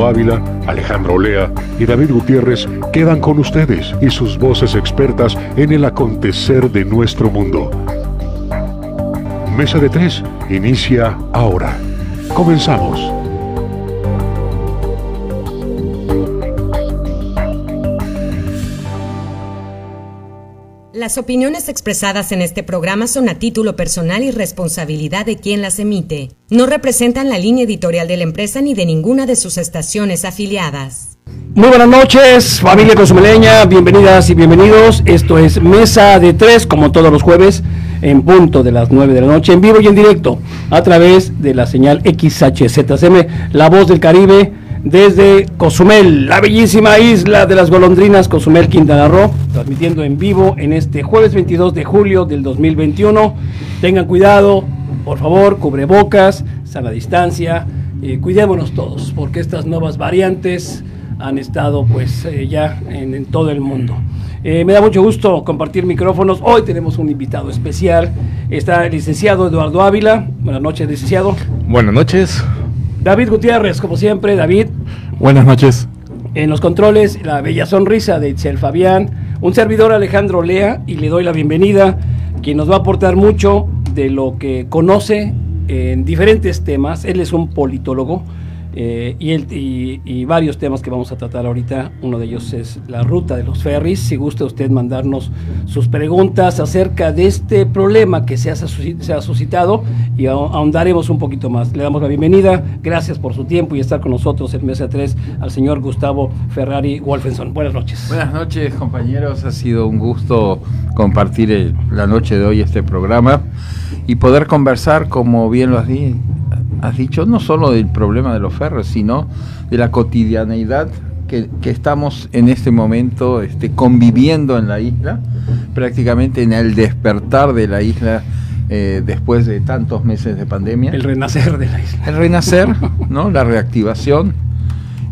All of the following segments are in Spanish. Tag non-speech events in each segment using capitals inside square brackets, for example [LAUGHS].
Ávila, Alejandro Olea y David Gutiérrez quedan con ustedes y sus voces expertas en el acontecer de nuestro mundo. Mesa de Tres inicia ahora. Comenzamos. Las opiniones expresadas en este programa son a título personal y responsabilidad de quien las emite. No representan la línea editorial de la empresa ni de ninguna de sus estaciones afiliadas. Muy buenas noches, familia consumeleña, bienvenidas y bienvenidos. Esto es Mesa de Tres, como todos los jueves, en punto de las 9 de la noche, en vivo y en directo, a través de la señal XHZM, La Voz del Caribe desde Cozumel, la bellísima isla de las golondrinas, Cozumel, Quintana Roo, transmitiendo en vivo en este jueves 22 de julio del 2021. Tengan cuidado, por favor, cubrebocas, sana distancia, eh, cuidémonos todos, porque estas nuevas variantes han estado pues eh, ya en, todo el mundo. Eh, me da mucho gusto compartir micrófonos. Hoy tenemos un invitado especial. Está el licenciado Eduardo Ávila. Buenas noches, licenciado. Buenas noches. David Gutiérrez, como siempre, David. Buenas noches. En los controles, la bella sonrisa de Itzel Fabián, un servidor Alejandro Lea, y le doy la bienvenida, quien nos va a aportar mucho de lo que conoce en diferentes temas. Él es un politólogo, eh, y, el, y, varios temas que vamos a tratar ahorita. Uno de ellos es la ruta de los ferries. Si gusta usted mandarnos sus preguntas acerca de este problema que se ha, suscitado y ahondaremos un poquito más. Le damos la bienvenida. Gracias por su tiempo y estar con nosotros el mes 3 al señor Gustavo Ferrari Wolfenson. Buenas noches. Buenas noches, compañeros. Ha sido un gusto compartir la noche de hoy este programa y poder conversar, como bien lo has dicho has dicho, no solo del problema de los ferros, sino de la cotidianeidad que, estamos en este momento este, conviviendo en la isla, prácticamente en el despertar de la isla eh, después de tantos meses de pandemia. El renacer de la isla. El renacer, [LAUGHS] ¿no? La reactivación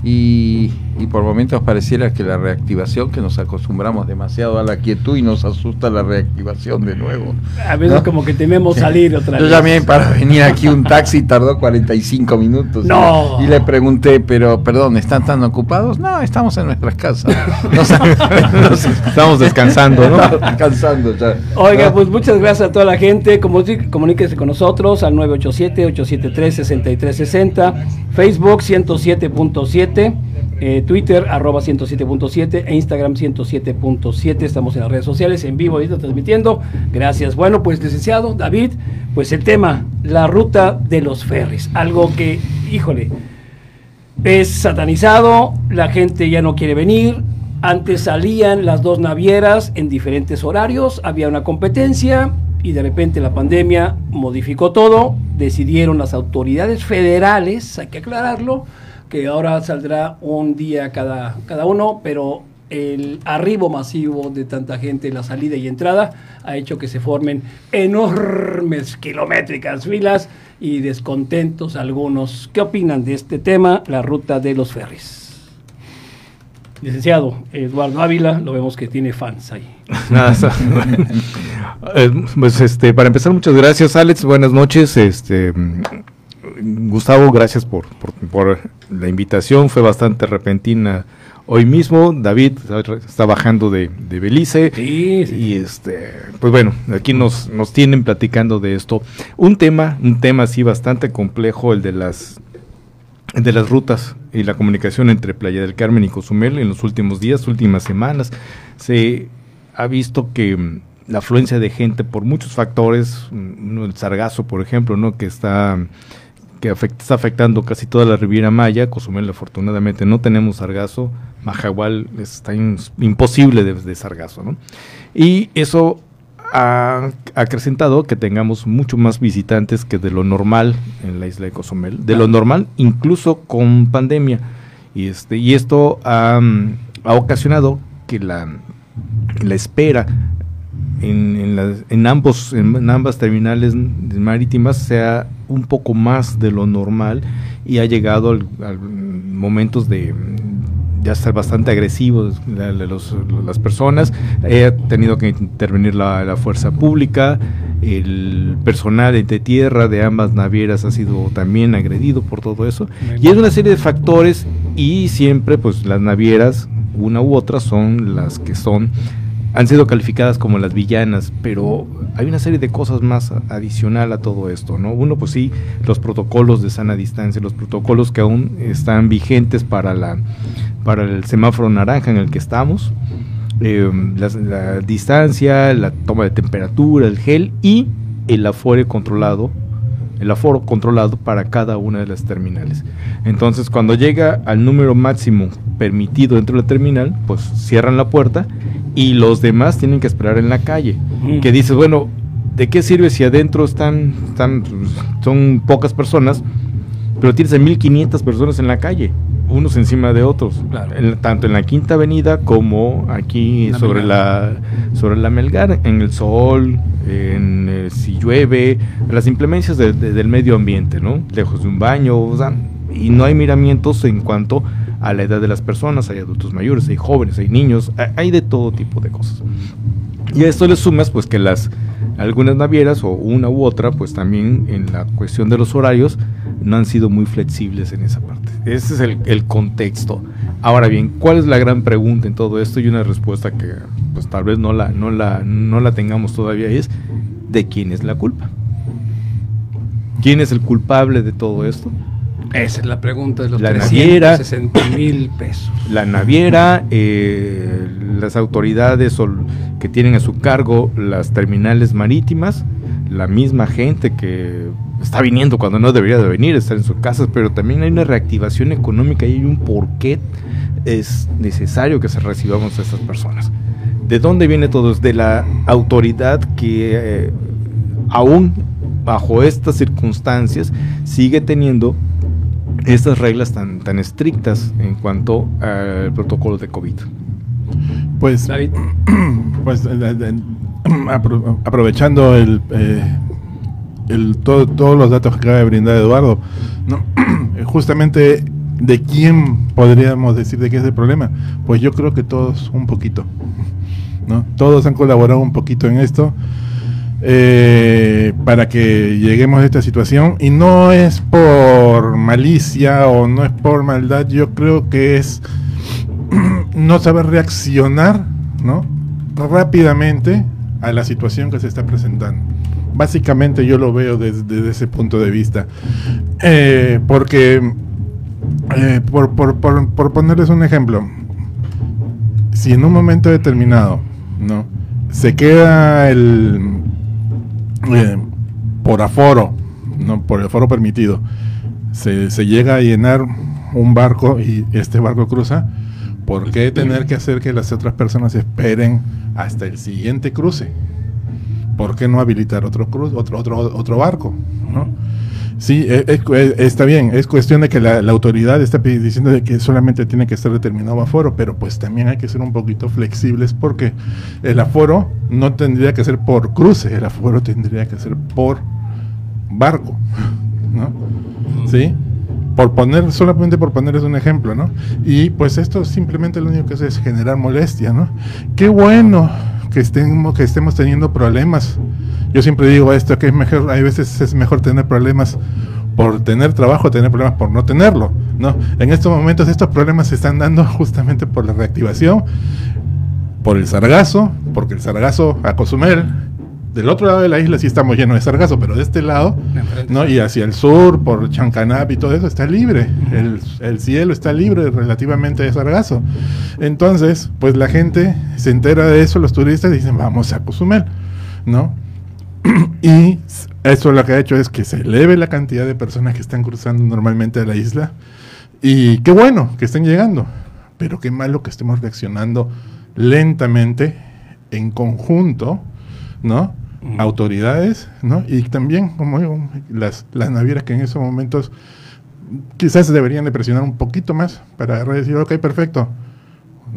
y y por momentos pareciera que la reactivación, que nos acostumbramos demasiado a la quietud y nos asusta la reactivación de nuevo. A veces como que tememos salir otra vez. Yo llamé para venir aquí un taxi, tardó 45 minutos. No. Y, le pregunté, pero perdón, ¿están tan ocupados? No, estamos en nuestras casas. [LAUGHS] estamos descansando, ¿no? descansando ya. Oiga, pues muchas gracias a toda la gente. Comuníquese con nosotros al 987-873-6360, Facebook 107.7. Eh, Twitter arroba 107.7 e Instagram 107.7. Estamos en las redes sociales en vivo, ahorita transmitiendo. Gracias. Bueno, pues licenciado David, pues el tema, la ruta de los ferries. Algo que, híjole, es satanizado, la gente ya no quiere venir. Antes salían las dos navieras en diferentes horarios, había una competencia y de repente la pandemia modificó todo. Decidieron las autoridades federales, hay que aclararlo, que ahora saldrá un día cada, cada uno, pero el arribo masivo de tanta gente en la salida y entrada ha hecho que se formen enormes kilométricas filas y descontentos algunos. ¿Qué opinan de este tema, la ruta de los ferries? Licenciado Eduardo Ávila, lo vemos que tiene fans ahí. [LAUGHS] [LAUGHS] Eh, pues este, para empezar, muchas gracias, Alex. Buenas noches. Este, Gustavo, gracias por, por, la invitación, fue bastante repentina hoy mismo. David está bajando de, Belice. Y este, pues bueno, aquí nos, nos tienen platicando de esto. Un tema, un tema así bastante complejo, el de las de las rutas y la comunicación entre Playa del Carmen y Cozumel en los últimos días, últimas semanas. Se ha visto que mm, la afluencia de gente por muchos factores, mm, el sargazo, por ejemplo, ¿no? que está que está afectando casi toda la Riviera Maya. Cozumel, afortunadamente, no tenemos sargazo. Majagual está imposible de, sargazo, ¿no? Y eso ha acrecentado que tengamos mucho más visitantes que de lo normal en la isla de Cozumel. De lo normal, incluso con pandemia. Y, este, y esto ha, ha ocasionado que la, la espera en, en, ambos, en, ambas terminales marítimas sea un poco más de lo normal y ha llegado a momentos de, ya estar bastante agresivos las personas. He tenido que intervenir la, la, fuerza pública. El personal de tierra de ambas navieras ha sido también agredido por todo eso. Y es una serie de factores y siempre pues las navieras, una u otra, son las que son han sido calificadas como las villanas, pero hay una serie de cosas más adicional a todo esto, ¿no? Uno, pues sí, los protocolos de sana distancia, los protocolos que aún están vigentes para, la, para el semáforo naranja en el que estamos, eh, la, distancia, la toma de temperatura, el gel y el aforo controlado, el aforo controlado para cada una de las terminales. Entonces, cuando llega al número máximo permitido dentro de la terminal, pues cierran la puerta y los demás tienen que esperar en la calle. Que dices, bueno, ¿de qué sirve si adentro están, están son pocas personas, pero tienes a 1500 personas en la calle? unos encima de otros, tanto en la Quinta Avenida como aquí sobre la sobre la Melgar, en el sol, en eh, si llueve, las implemencias del medio ambiente, ¿no? Lejos de un baño, o sea, y no hay miramientos en cuanto a la edad de las personas, hay adultos mayores, hay jóvenes, hay niños, hay de todo tipo de cosas. Y a esto le sumas pues que las algunas navieras o una u otra pues también en la cuestión de los horarios no han sido muy flexibles en esa parte. Ese es el, el contexto. Ahora bien, ¿cuál es la gran pregunta en todo esto? Y una respuesta que pues tal vez no la, no la, no la tengamos todavía es ¿de quién es la culpa? ¿Quién es el culpable de todo esto? Esa es la pregunta de los la naviera, mil pesos. La naviera, eh, las autoridades que tienen a su cargo las terminales marítimas, la misma gente que está viniendo cuando no debería de venir, estar en sus casas, pero también hay una reactivación económica y hay un por qué es necesario que se recibamos a estas personas. ¿De dónde viene todo? De la autoridad que eh, aún bajo estas circunstancias sigue teniendo estas reglas tan, tan estrictas en cuanto al protocolo de COVID? Pues, David. [CLEARS THROAT] pues aprovechando el, eh, el todos los datos que acaba de brindar Eduardo, ¿no? [CLEARS THROAT] justamente de quién podríamos decir de qué es el problema, pues yo creo que todos un poquito, ¿no? Todos han colaborado un poquito en esto eh, para que lleguemos a esta situación. Y no es por malicia o no es por maldad, yo creo que es [CLEARS THROAT] no saber reaccionar ¿no? rápidamente a la situación que se está presentando. Básicamente yo lo veo desde, ese punto de vista. Eh, porque, eh, por, por, por, por, ponerles un ejemplo, si en un momento determinado ¿no? se queda el, eh, por aforo, no por el aforo permitido, se, llega a llenar un barco y este barco cruza, ¿por qué tener que hacer que las otras personas esperen hasta el siguiente cruce? ¿Por qué no habilitar otro cruz, otro, otro, otro barco? ¿no? Sí, e, está bien, es cuestión de que la, autoridad está diciendo de que solamente tiene que estar determinado aforo, pero pues también hay que ser un poquito flexibles porque el aforo no tendría que ser por cruce, el aforo tendría que ser por barco, ¿no? ¿Sí? Por poner, solamente por ponerles un ejemplo, ¿no? Y pues esto simplemente lo único que hace es generar molestia, ¿no? Qué bueno que estemos, que estemos teniendo problemas yo siempre digo esto, que es mejor, hay veces es mejor tener problemas por tener trabajo, tener problemas por no tenerlo, ¿no? En estos momentos estos problemas se están dando [LAUGHS] justamente por la reactivación, por el sargazo, porque el sargazo a Cozumel, del otro lado de la isla sí estamos llenos de sargazo, pero de este lado, ¿no? Y hacia el sur, por Chancanap y todo eso, está libre. El, el, cielo está libre relativamente de sargazo. Entonces, pues la gente se entera de eso, los turistas dicen, vamos a Cozumel, ¿no? [CLEARS THROAT] y eso lo que ha hecho es que se eleve la cantidad de personas que están cruzando normalmente a la isla. Y qué bueno que estén llegando, pero qué malo que estemos reaccionando lentamente, en conjunto, ¿no? Autoridades, ¿no? Y también como las, las navieras que en esos momentos quizás deberían de presionar un poquito más para decir, ok, perfecto,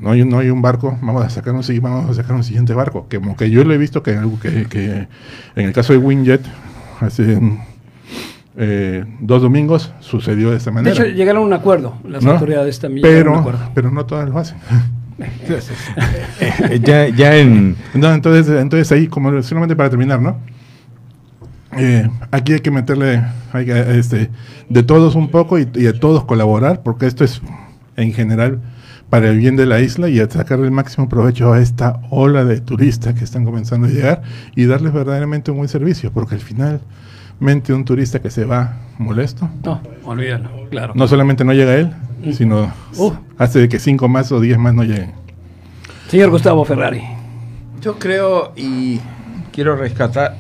no hay, no hay un barco, vamos a sacar un, vamos a sacar un siguiente barco. Que, como que yo lo he visto que, que, que en el caso de Winjet, hace eh, dos domingos sucedió de esta De manera. hecho, llegaron a un acuerdo, las ¿no? autoridades también llegaron a un pero, acuerdo. pero no todas lo hacen. Eh, ya, ya en... No, entonces, entonces ahí, como solamente para terminar, ¿no? Eh, aquí hay que meterle hay que, este, de todos un poco y, y de todos colaborar, porque esto es en general para el bien de la isla y a sacar el máximo provecho a esta ola de turistas que están comenzando a llegar y darles verdaderamente un buen servicio, porque al final, mente un turista que se va molesto, No, olvídalo, claro. no solamente no llega él, sino Uh. hace de que cinco más o diez más no lleguen. Señor Gustavo Ferrari. Yo creo y quiero rescatar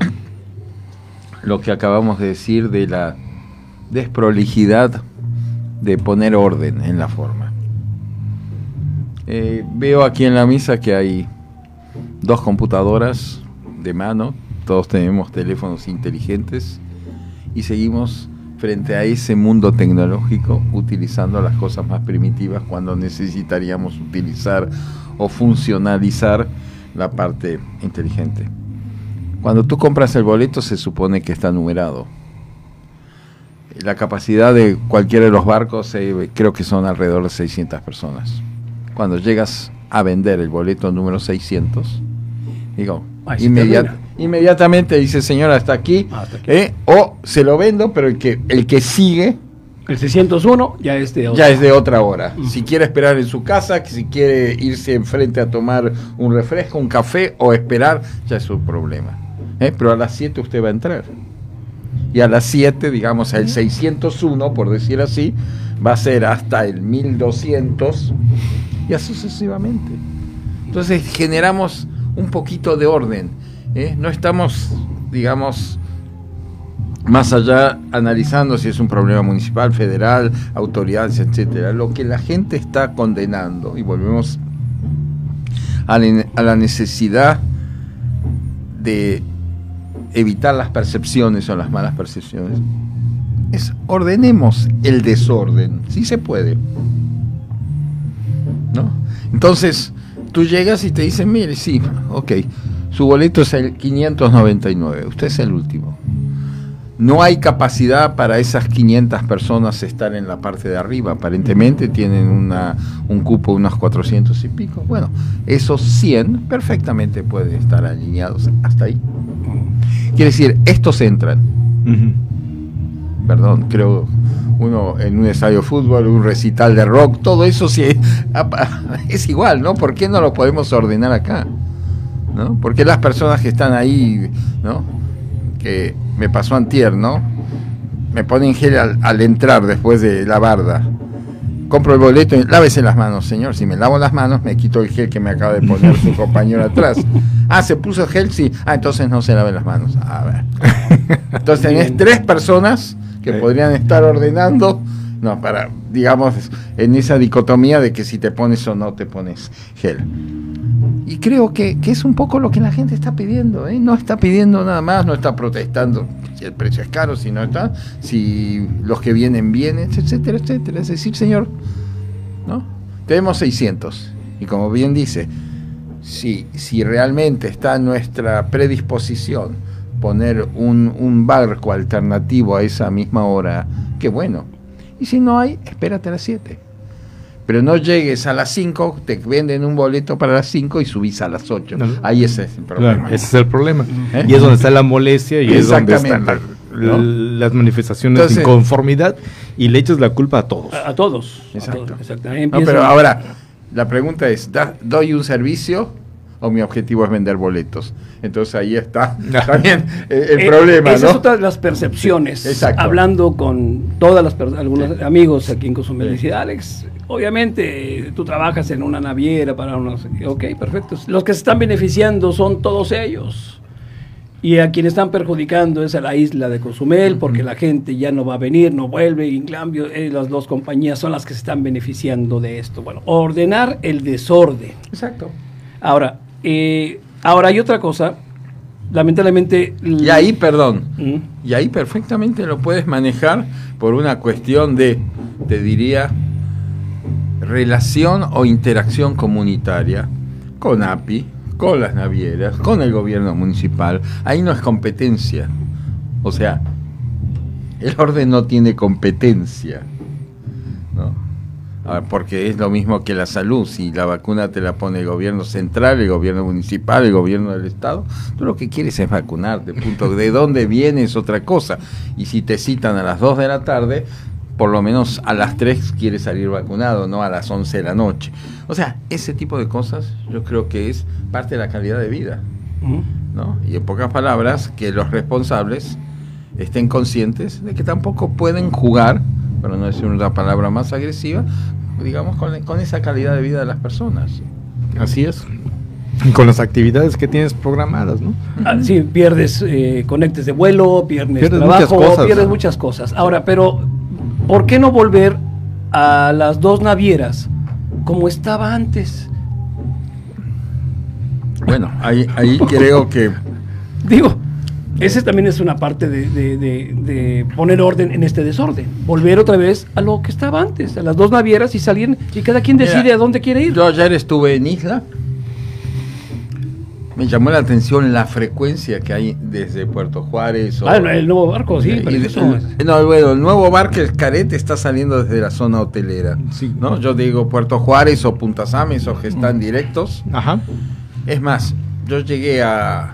lo que acabamos de decir de la desprolijidad de poner orden en la forma. Eh, veo aquí en la misa que hay dos computadoras de mano, todos tenemos teléfonos inteligentes y seguimos frente a ese mundo tecnológico utilizando las cosas más primitivas cuando necesitaríamos utilizar o funcionalizar la parte inteligente. Cuando tú compras el boleto se supone que está numerado. La capacidad de cualquiera de los barcos eh, creo que son alrededor de 600 personas. Cuando llegas a vender el boleto número 600, digo, inmediat- inmediatamente dice señora hasta aquí, Ah, Hasta aquí. eh, o se lo vendo, pero el que, el que sigue El 601 ya es de ya es de otra hora. Si quiere esperar en su casa, si quiere irse enfrente a tomar un refresco, un café o esperar, ya es su problema. ¿Eh? Pero a las 7 usted va a entrar. Y a las 7, digamos, el 601, por decir así, va a ser hasta el 1200 y así sucesivamente. Entonces generamos un poquito de orden. ¿eh? No estamos, digamos, más allá analizando si es un problema municipal, federal, autoridades, etcétera, lo que la gente está condenando y volvemos a la, necesidad de evitar las percepciones o las malas percepciones es ordenemos el desorden, si se puede. ¿No? Entonces, tú llegas y te dicen, mire, sí, ok, su boleto es el 599, usted es el último no hay capacidad para esas 500 personas estar en la parte de arriba. Aparentemente tienen una, un cupo de unos 400 y pico. Bueno, esos 100 perfectamente pueden estar alineados hasta ahí. Quiere decir, estos entran. Perdón, creo uno en un estadio de fútbol, un recital de rock, todo eso sí, [LAUGHS] es igual, ¿no? ¿Por qué no lo podemos ordenar acá? ¿No? ¿Por qué las personas que están ahí, ¿no? Que me pasó antier, ¿no? Me ponen gel al, al entrar después de la barda. Compro el boleto y lávese las manos, señor. Si me lavo las manos, me quito el gel que me acaba de poner su [LAUGHS] compañero atrás. Ah, ¿se puso gel? Sí. Ah, entonces no se lave las manos. A ver. [LAUGHS] Entonces tenés tres personas que podrían estar ordenando, no, para, digamos, en esa dicotomía de que si te pones o no te pones gel. Y creo que, que es un poco lo que la gente está pidiendo, ¿eh? no está pidiendo nada más, no está protestando si el precio es caro, si no está, si los que vienen vienen, etcétera, etcétera. Es decir, señor, ¿no? Tenemos 600 y como bien dice, si, si realmente está nuestra predisposición poner un, un barco alternativo a esa misma hora, qué bueno. Y si no hay, espérate a las 7. Pero no llegues a las 5, te venden un boleto para las 5 y subís a las 8. No. Ahí ese es el problema. Claro, ese es el problema. ¿Eh? Y es donde está la molestia y es donde están Exactamente. la- ¿No? las manifestaciones Entonces- de inconformidad y le echas la culpa a todos. A, a todos. a Exacto. todos, exacto. Ahí No, pero ahora, la pregunta es, ¿da- ¿doy un servicio o mi objetivo es vender boletos? Entonces ahí está [LAUGHS] también el, el Eh, problema, Esa ¿no? es otra de las percepciones. Sí, exacto. Hablando con todas las algunos amigos aquí en Cozumel, decía, Alex, obviamente eh, tú trabajas en una naviera para unos... Ok, perfecto. Los que se están beneficiando son todos ellos. Y a quienes están perjudicando es a la isla de Cozumel, porque la gente ya no va a venir, no vuelve, y en cambio eh, las dos compañías son las que se están beneficiando de esto. Bueno, ordenar el desorden. Exacto. Ahora, eh, ahora hay otra cosa, lamentablemente... Y ahí, perdón, Mm. y ahí perfectamente lo puedes manejar por una cuestión de, te diría, relación o interacción comunitaria con API, con las navieras, con el gobierno municipal. Ahí no es competencia. O sea, el orden no tiene competencia, ¿no? A ver, porque es lo mismo que la salud, si la vacuna te la pone el gobierno central, el gobierno municipal, el gobierno del estado, tú lo que quieres es vacunarte, punto. De dónde viene es otra cosa. Y si te citan a las 2 de la tarde, por lo menos a las 3 quieres salir vacunado, no a las 11 de la noche. O sea, ese tipo de cosas yo creo que es parte de la calidad de vida. ¿no? Y en pocas palabras, que los responsables estén conscientes de que tampoco pueden jugar, pero no decir una palabra más agresiva, digamos, con, con esa calidad de vida de las personas. Así es. Con las actividades que tienes programadas, ¿no? Ah, sí, pierdes eh, conectes de vuelo, pierdes, Pierdes trabajo, muchas cosas. pierdes muchas cosas. Ahora, pero ¿por qué no volver a las dos navieras como estaba antes? Bueno, ahí, ahí creo que [LAUGHS] Digo, esa también es una parte de, de- de- de poner orden en este desorden. Volver otra vez a lo que estaba antes, a las dos navieras y salir y cada quien decide Mira, a dónde quiere ir. Yo ayer estuve en Isla. Me llamó la atención la frecuencia que hay desde Puerto Juárez. o- Ah, el, nuevo barco, sí. Y pero de- eso el- no, bueno, el nuevo barco, el Carete, está saliendo desde la zona hotelera. Sí. ¿no? Yo digo Puerto Juárez o Punta Sames o que están directos. Ajá. Es más, yo llegué a.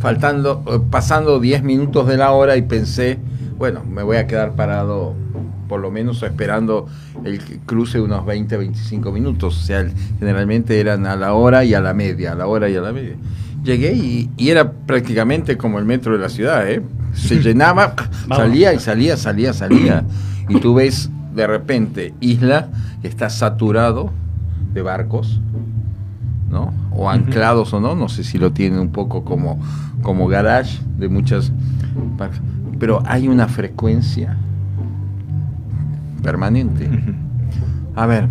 faltando, eh, pasando 10 minutos de la hora y pensé, bueno, me voy a quedar parado por lo menos esperando el cruce unos 20, 25 minutos. O sea, generalmente eran a la hora y a la media, a la hora y a la media. Llegué y, y era prácticamente como el metro de la ciudad, ¿eh? Se [LAUGHS] llenaba, salía y salía, salía, salía. Y tú ves de repente Isla que está saturado de barcos, ¿no? O anclados o no, no sé si lo tienen un poco como, como garage de muchas. Pero hay una frecuencia permanente. A ver,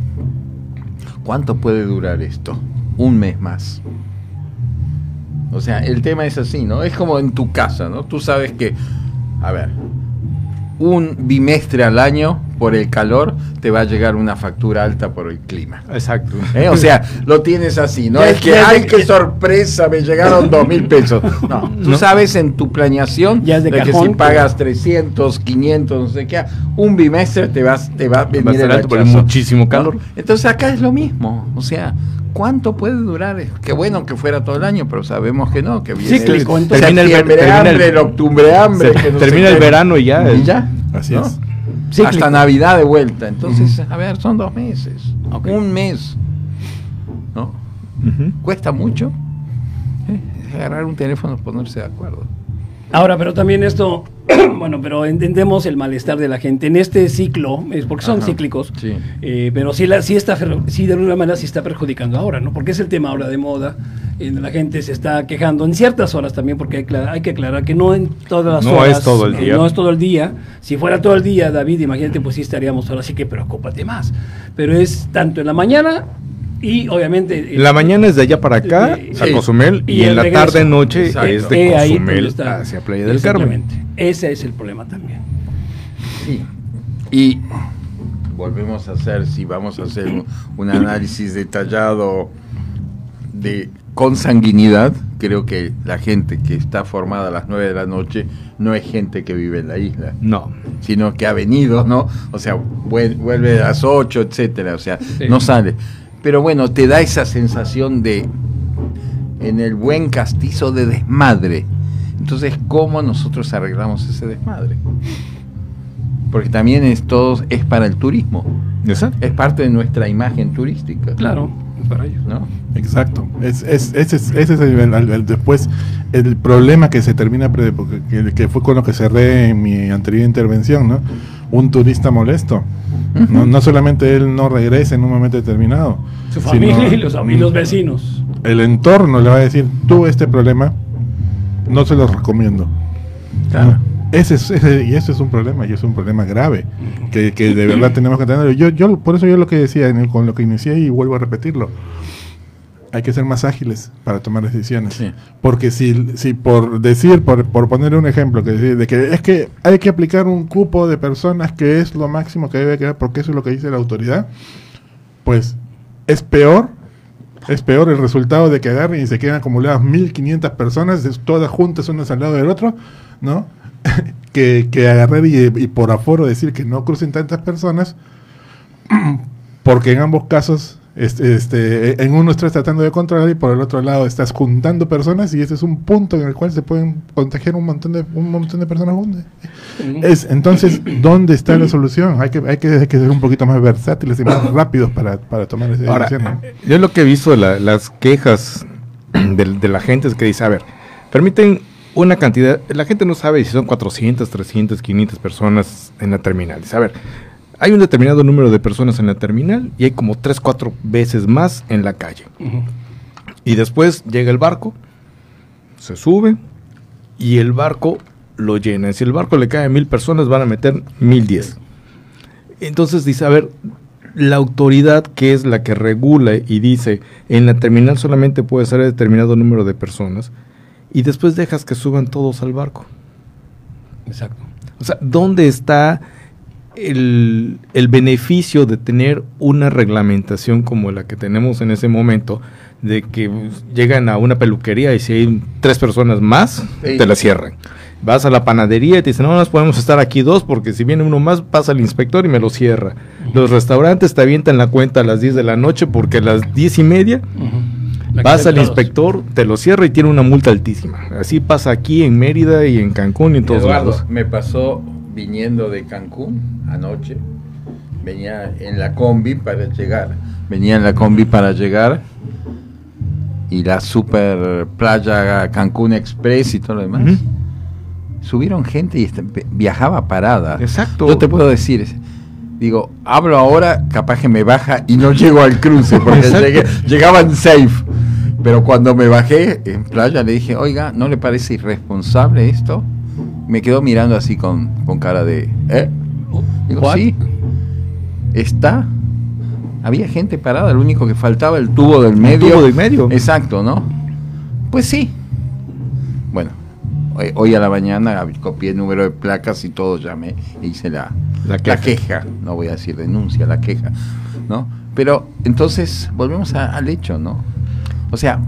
¿cuánto puede durar esto? Un mes más. O sea, el tema es así, ¿no? Es como en tu casa, ¿no? Tú sabes que, a ver, un bimestre al año por el calor te va a llegar una factura alta por el clima. Exacto. ¿Eh? O sea, lo tienes así, ¿no? Ya- es que, ay, qué sorpresa, me llegaron dos mil pesos. [LAUGHS] No, tú No. sabes en tu planeación Ya es de que cajón si pagas 300, 500, no sé qué, un bimestre te, vas, te va a venir Va a estar el por muchísimo ¿no? calor. Entonces acá es lo mismo, o sea, ¿cuánto puede durar? Qué bueno que fuera todo el año, pero sabemos que no, que viene Cíclico, el Termina el termina el- hambre, el octubre hambre. Se- que no termina el verano y ya. Y ya. Así ¿no? es. Cíclico. Hasta Navidad de vuelta. Entonces, a ver, son dos meses. Un mes. ¿No? Cuesta mucho. ¿eh? Agarrar un teléfono y ponerse de acuerdo. Ahora, pero también esto, [CLEARS THROAT] bueno, pero entendemos el malestar de la gente en este ciclo, es porque son Ajá, cíclicos, sí. eh, pero sí, la, sí, está, sí de alguna manera sí está perjudicando ahora, ¿no? Porque es el tema ahora de moda, eh, la gente se está quejando en ciertas horas también, porque hay, hay que aclarar que no en todas las No horas. es todo el eh, día. no es todo el día. Si fuera todo el día, David, imagínate, pues sí estaríamos ahora, así que preocúpate más. Pero es tanto en la mañana y obviamente... En la mañana es de allá para acá, Sí. a Cozumel, Y en la regreso. tarde noche Exacto. es de Eh, Cozumel está. hacia Playa del Carmen. Ese es el problema también. Sí. Y volvemos a hacer, si vamos a hacer un, un análisis detallado de consanguinidad, creo que la gente que está formada a las 9 de la noche no es gente que vive en la isla. No. sino que ha venido, ¿no? O sea, vuel- vuelve a las 8, etcétera, o sea, Sí. no sale. Pero bueno, te da esa sensación de, en el buen castizo de desmadre. Entonces, ¿cómo nosotros arreglamos ese desmadre? Porque también es todo, es para el turismo, Exacto. es parte de nuestra imagen turística. Claro, para ellos. ¿no? Exacto. Es, es- ese es, ese es el, el- el- después el problema que se termina, que, que fue con lo que cerré en mi anterior intervención, ¿no? Un turista molesto. no, no solamente él no regresa en un momento determinado. Su familia y, los, [LAUGHS] y los vecinos. El entorno le va a decir, tú este problema no se lo recomiendo. Claro. ¿no? Ese es, ese- y eso es un problema, y es un problema grave, que, que de verdad tenemos que tener. Yo, yo, por eso yo lo que decía en el- con lo que inicié y vuelvo a repetirlo, hay que ser más ágiles para tomar decisiones. Sí. Porque si, si por decir, por, por poner un ejemplo, que decir, de que es que hay que aplicar un cupo de personas que es lo máximo que debe quedar, porque eso es lo que dice la autoridad, pues es peor, es peor el resultado de que agarren y se quedan acumuladas 1500 personas, todas juntas unas al lado del otro, ¿no? [LAUGHS] que, que agarrar y, y por aforo decir que no crucen tantas personas, [CLEARS THROAT] porque en ambos casos este, este, en uno estás tratando de controlar y por el otro lado estás juntando personas y ese es un punto en el cual se pueden contagiar un montón de un montón de personas juntas. Es, entonces, ¿dónde está la solución? Hay que, hay que, hay que ser un poquito más versátiles y más [COUGHS] rápidos para, para tomar esa Ahora, decisión. ¿no? yo lo que he visto de la- las quejas [COUGHS] de, de la gente es que dice, a ver, permiten una cantidad, la gente no sabe si son 400, 300, 500 personas en la terminal. Dice, a ver, hay un determinado número de personas en la terminal y hay como 3, 4 veces más en la calle. Y después llega el barco, se sube y el barco lo llena. Si el barco le cae a mil personas, van a meter mil diez. Entonces dice, a ver, la autoridad que es la que regula y dice, en la terminal solamente puede ser determinado número de personas, y después dejas que suban todos al barco. Exacto. O sea, ¿dónde está el, el beneficio de tener una reglamentación como la que tenemos en ese momento? De que llegan a una peluquería y si hay tres personas más, Sí. te la cierran. Vas a la panadería y te dicen, no, nos podemos estar aquí dos porque si viene uno más pasa el inspector y me lo cierra. Los restaurantes te avientan la cuenta a las 10 de la noche porque a las 10 y media. La que vas al inspector, te lo cierra y tiene una multa altísima. Así pasa aquí en Mérida y en Cancún y en todos Eduardo, lados. me pasó viniendo de Cancún anoche. Venía en la combi para llegar. Venía en la combi para llegar. Y la super playa Cancún Express y todo lo demás. Subieron gente y este- viajaba parada. Exacto. Yo te puedo decir, digo, hablo ahora, capaz que me baja y no llego al cruce, porque llegué- llegaban safe. Pero cuando me bajé en playa le dije, oiga, ¿no le parece irresponsable esto? Me quedó mirando así con, con cara de, ¿eh? Digo, What? sí. Está. Había gente parada, lo único que faltaba el tubo del medio. tubo del medio. Exacto, ¿no? Pues sí. Bueno, hoy, hoy a la mañana copié el número de placas y todo llamé e hice la, La la queja. queja. No voy a decir denuncia, la queja, ¿no? Pero entonces volvemos a- al hecho, ¿no? O sea,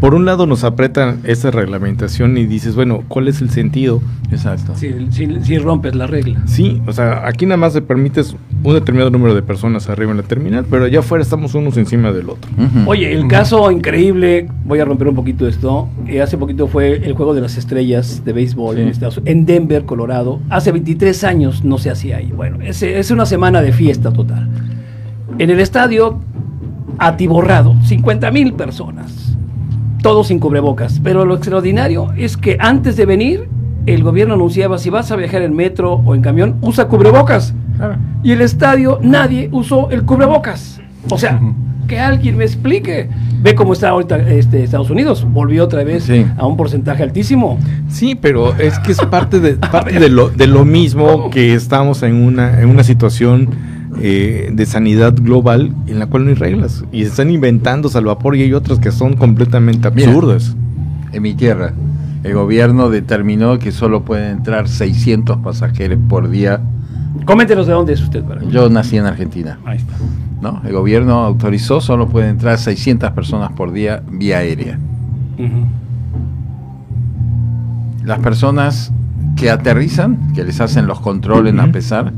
Por un lado nos apretan esa reglamentación y dices, bueno, ¿cuál es el sentido? exacto. Si, si- si rompes la regla. Sí, o sea, aquí nada más le permites un determinado número de personas arriba en la terminal, pero allá afuera estamos unos encima del otro. Oye, el caso increíble, voy a romper un poquito esto. eh, hace poquito fue el juego de las estrellas de béisbol Sí. en, Estados- en Denver, Colorado. Hace 23 años no se hacía ahí. Bueno, es, es una semana de fiesta total. En el estadio, atiborrado, 50 mil personas. Todos sin cubrebocas. Pero lo extraordinario es que antes de venir, el gobierno anunciaba si vas a viajar en metro o en camión, usa cubrebocas. Y el estadio, nadie usó el cubrebocas. O sea, que alguien me explique. Ve cómo está ahorita este, Estados Unidos. Volvió otra vez Sí. a un porcentaje altísimo. Sí, pero es que es parte de, [LAUGHS] parte de, lo, de lo mismo que estamos en una, en una situación eh, de sanidad global en la cual no hay reglas. Y se están inventando salvapor y hay otras que son completamente Mira. absurdas. En mi tierra, el gobierno determinó que solo pueden entrar 600 pasajeros por día. Coméntenos de dónde es usted. Para Yo nací en Argentina, Ahí está. ¿no? El gobierno autorizó solo pueden entrar 600 personas por día vía aérea. Las personas que aterrizan, que les hacen los controles a pesar,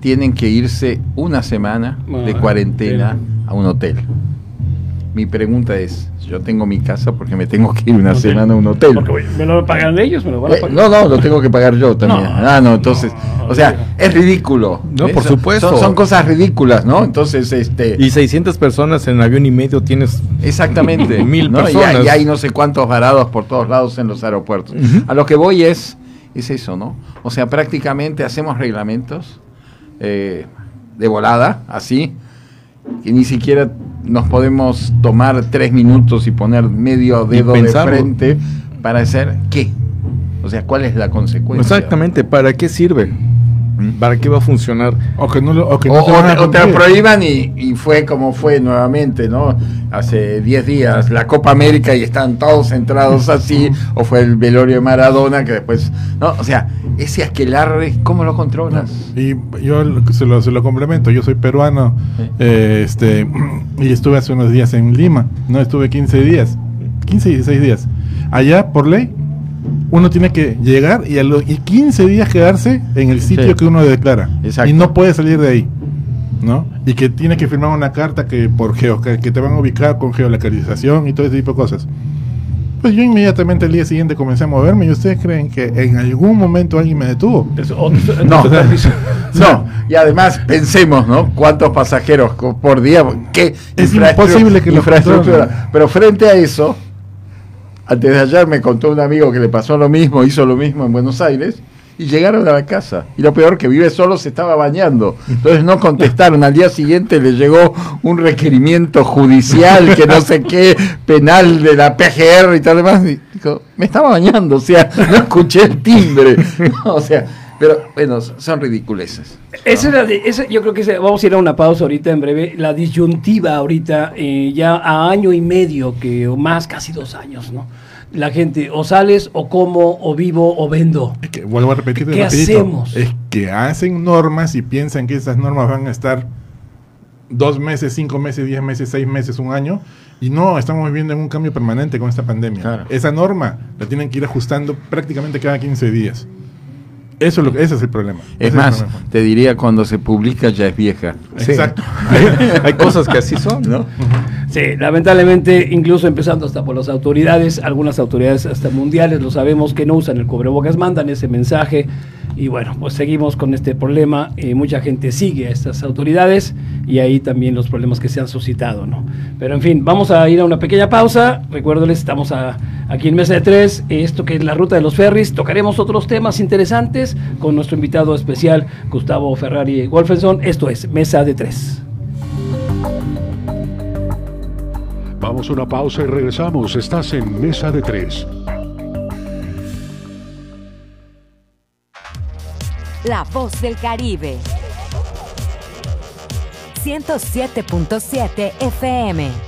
tienen que irse una semana de Ah, cuarentena a un hotel. Mi pregunta es, yo tengo mi casa porque me tengo que ir una Hotel. semana a un hotel. Porque me lo pagan ellos, me lo van a Eh, pagar. no, no, lo tengo que pagar yo también. No, ah, no, entonces, no, o sea, no. es ridículo. No, por Son- supuesto. Son, son cosas ridículas, ¿no? Entonces, este... Y 600 personas en avión y medio tienes Exactamente. [LAUGHS] Mil ¿no? Personas. Y, hay no sé cuántos varados por todos lados en los aeropuertos. Ujú. A lo que voy es, es eso, ¿no? O sea, prácticamente hacemos reglamentos eh, de volada, así, que ni siquiera nos podemos tomar tres minutos y poner medio dedo de frente para hacer qué. O sea, ¿cuál es la consecuencia? Exactamente, ¿para qué sirve? ¿Para qué va a funcionar? O que no, lo- o que O, no te o van a te, o te cumplir. prohíban y, y fue como fue nuevamente, ¿no? Hace 10 días la Copa América y están todos centrados [LAUGHS] así, o fue el velorio de Maradona que después, ¿no? O sea, ese aquelarre, ¿cómo lo controlas? Y yo lo- se lo, se lo complemento, yo soy peruano Sí. eh, este [CLEARS THROAT] y estuve hace unos días en Lima, no estuve 15 días, 15 y 16 días. Allá, por ley, uno tiene que llegar y a los y 15 días quedarse en el sitio Sí. que uno declara. Exacto. Y no puede salir de ahí. ¿No? Y que tiene que firmar una carta que por geo, que, que te van a ubicar con geolocalización y todo ese tipo de cosas. Pues yo inmediatamente el día siguiente comencé a moverme y ustedes creen que en algún momento alguien me detuvo. Es otro- [LAUGHS] [LAUGHS] No. No, y además pensemos, ¿no? ¿Cuántos pasajeros por día? ¿Qué Es imposible que lo. Pero frente a eso, antes de ayer me contó un amigo que le pasó lo mismo, hizo lo mismo en Buenos Aires. Y llegaron a la casa. Y lo peor que vive solo se estaba bañando. Entonces no contestaron. Al día siguiente le llegó un requerimiento judicial, que no sé qué, penal de la PGR y tal demás. Y me estaba bañando. O sea, no escuché el timbre. [LAUGHS] o sea, pero bueno, son ridiculeces. Esa era de- esa- yo creo que esa- vamos a ir a una pausa ahorita en breve. La disyuntiva ahorita, eh, ya a año y medio, que o más, casi dos años, ¿no? La gente, o sales, o como, o vivo, o vendo. Es que vuelvo a repetir ¿Qué rapidito, hacemos? Es que hacen normas y piensan que esas normas van a estar dos meses, cinco meses, diez meses, seis meses, un año. Y no, estamos viviendo en un cambio permanente con esta pandemia. Claro. Esa norma la tienen que ir ajustando prácticamente cada 15 días. Eso es lo que, ese es el problema. Es Ese más, problema. te diría cuando se publica ya es vieja. Sí. Exacto. [LAUGHS] Hay, hay cosas que así son, ¿no? Sí, lamentablemente, incluso empezando hasta por las autoridades, algunas autoridades hasta mundiales, lo sabemos, que no usan el cubrebocas, mandan ese mensaje y bueno, pues seguimos con este problema. eh, mucha gente sigue a estas autoridades y ahí también los problemas que se han suscitado, ¿no? Pero en fin, vamos a ir a una pequeña pausa. Recuérdenles, estamos aquí en Mesa de Tres, esto que es la ruta de los ferries. Tocaremos otros temas interesantes con nuestro invitado especial, Gustavo Ferrari Wolfenson. Esto es Mesa de Tres. Vamos a una pausa y regresamos. Estás en Mesa de Tres. La voz del Caribe. 107.7 FM.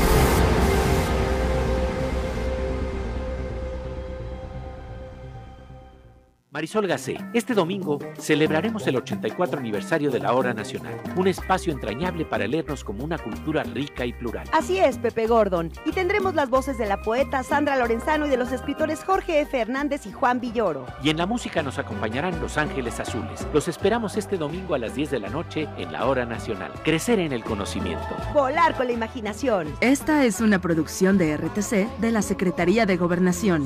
Marisol Gacé, este domingo celebraremos el 84 aniversario de la Hora Nacional, un espacio entrañable para leernos como una cultura rica y plural. Así es, Pepe Gordon. Y tendremos las voces de la poeta Sandra Lorenzano y de los escritores Jorge F. Hernández y Juan Villoro. Y en la música nos acompañarán Los Ángeles Azules. Los esperamos este domingo a las 10 de la noche en la Hora Nacional. Crecer en el conocimiento. Volar con la imaginación. Esta es una producción de RTC de la Secretaría de Gobernación.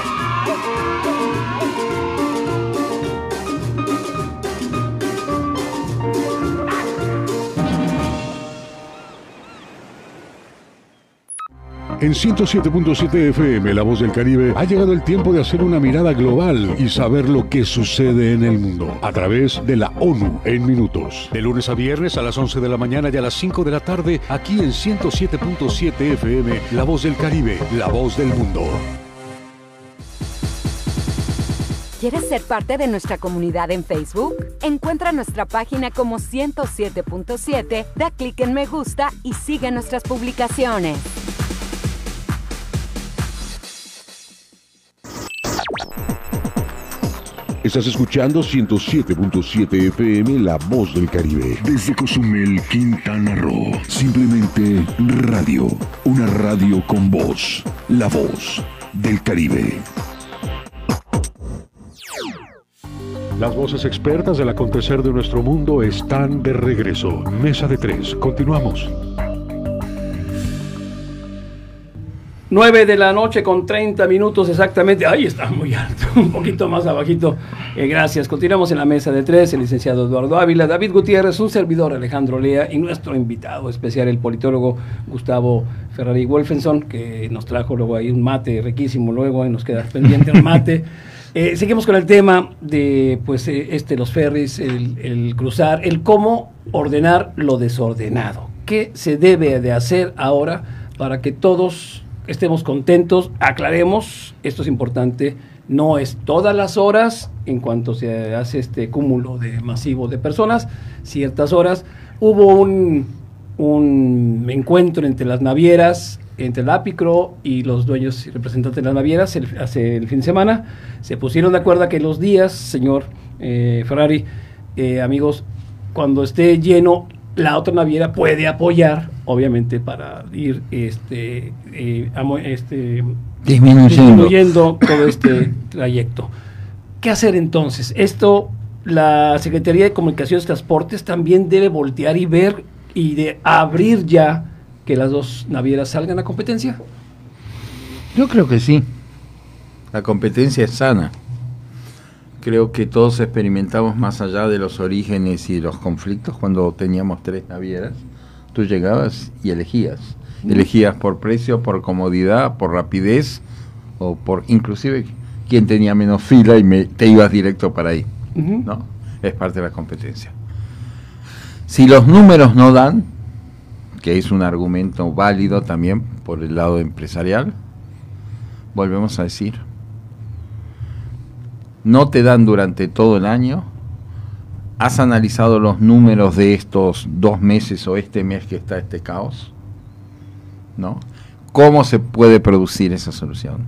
En 107.7 FM, La Voz del Caribe, ha llegado el tiempo de hacer una mirada global y saber lo que sucede en el mundo a través de la ONU en minutos. De lunes a viernes a las 11 de la mañana y a las 5 de la tarde, aquí en 107.7 FM, La Voz del Caribe, La Voz del Mundo. ¿Quieres ser parte de nuestra comunidad en Facebook? Encuentra nuestra página como 107.7, da clic en me gusta y sigue nuestras publicaciones. Estás escuchando 107.7 FM La Voz del Caribe. Desde Cozumel, Quintana Roo. Simplemente radio. Una radio con voz. La Voz del Caribe. Las voces expertas del acontecer de nuestro mundo están de regreso. Mesa de tres. Continuamos. 9 de la noche con 30 minutos exactamente. Ahí está muy alto, [LAUGHS] un poquito más abajito. Eh, gracias. Continuamos en la mesa de tres, el licenciado Eduardo Ávila, David Gutiérrez, un servidor Alejandro Lea y nuestro invitado especial, el politólogo Gustavo Ferrari Wolfenson, que nos trajo luego ahí un mate riquísimo luego y nos queda pendiente el mate. [LAUGHS] Eh, seguimos con el tema de pues eh, este los ferries, el, el cruzar, el cómo ordenar lo desordenado. ¿Qué se debe de hacer ahora para que todos estemos contentos, aclaremos, esto es importante, no es todas las horas en cuanto se hace este cúmulo de masivo de personas, ciertas horas. Hubo un, un encuentro entre las navieras, entre el APICRO y los dueños y representantes de las navieras hace el fin de semana. Se pusieron de acuerdo que los días, señor eh, Ferrari, eh, amigos, cuando esté lleno la otra naviera puede apoyar, obviamente, para ir este, eh, este, Disminuyendo. disminuyendo todo este trayecto. ¿Qué hacer entonces? Esto, la Secretaría de Comunicaciones y Transportes también debe voltear y ver y de abrir ya que las dos navieras salgan a competencia. Yo creo que sí. La competencia es sana. Creo que todos experimentamos más allá de los orígenes y los conflictos cuando teníamos tres navieras. Tú llegabas y elegías. Elegías por precio, por comodidad, por rapidez o por inclusive quién tenía menos fila y me- te ibas directo para ahí. ¿no? Es parte de la competencia. Si los números no dan, que es un argumento válido también por el lado empresarial, volvemos a decir, no te dan durante todo el año, has analizado los números de estos dos meses o este mes que está este caos, ¿no? ¿Cómo se puede producir esa solución?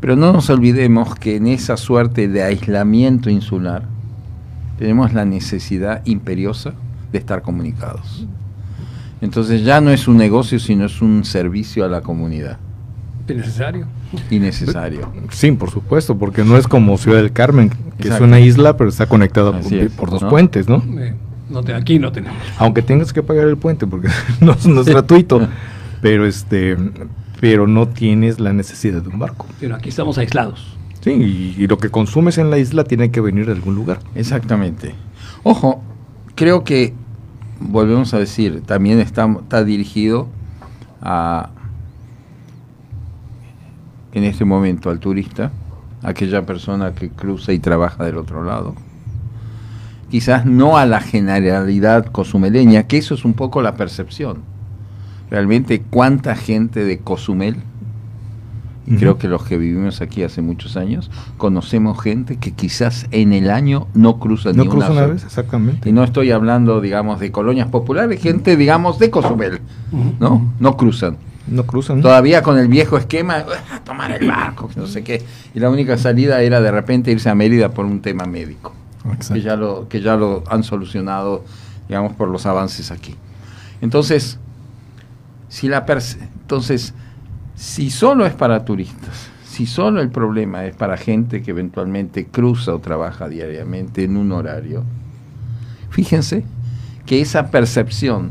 Pero no nos olvidemos que en esa suerte de aislamiento insular tenemos la necesidad imperiosa de estar comunicados. Entonces ya no es un negocio, sino es un servicio a la comunidad Es necesario. Y necesario. Sí, por supuesto, porque no es como Ciudad del Carmen, que Exacto. es una isla, pero está conectada por, es, por dos ¿no? puentes, ¿no? Eh, no te- aquí no tenemos. Aunque tengas que pagar el puente, porque [LAUGHS] no, es- no es gratuito, pero este, pero no tienes la necesidad de un barco. Pero aquí estamos aislados. Sí, y, y lo que consumes en la isla tiene que venir de algún lugar. Exactamente. Ojo, creo que, volvemos a decir, también está, está dirigido a, en este momento, al turista, aquella persona que cruza y trabaja del otro lado. Quizás no a la generalidad cozumeleña, que eso es un poco la percepción. Realmente, ¿cuánta gente de Cozumel y creo que los que vivimos aquí hace muchos años, conocemos gente que quizás en el año no cruza No ni cruza una una vez, exactamente. Y no estoy hablando, digamos, de colonias populares, gente, digamos, de Cozumel, ¿no? No cruzan. No cruzan. Todavía con el viejo esquema, "Ah, tomar el barco, no sé qué. Y la única salida era de repente irse a Mérida por un tema médico, Exacto. que ya lo, que ya lo han solucionado, digamos, por los avances aquí. Entonces, si la entonces, si solo es para turistas, si solo el problema es para gente que eventualmente cruza o trabaja diariamente en un horario, fíjense que esa percepción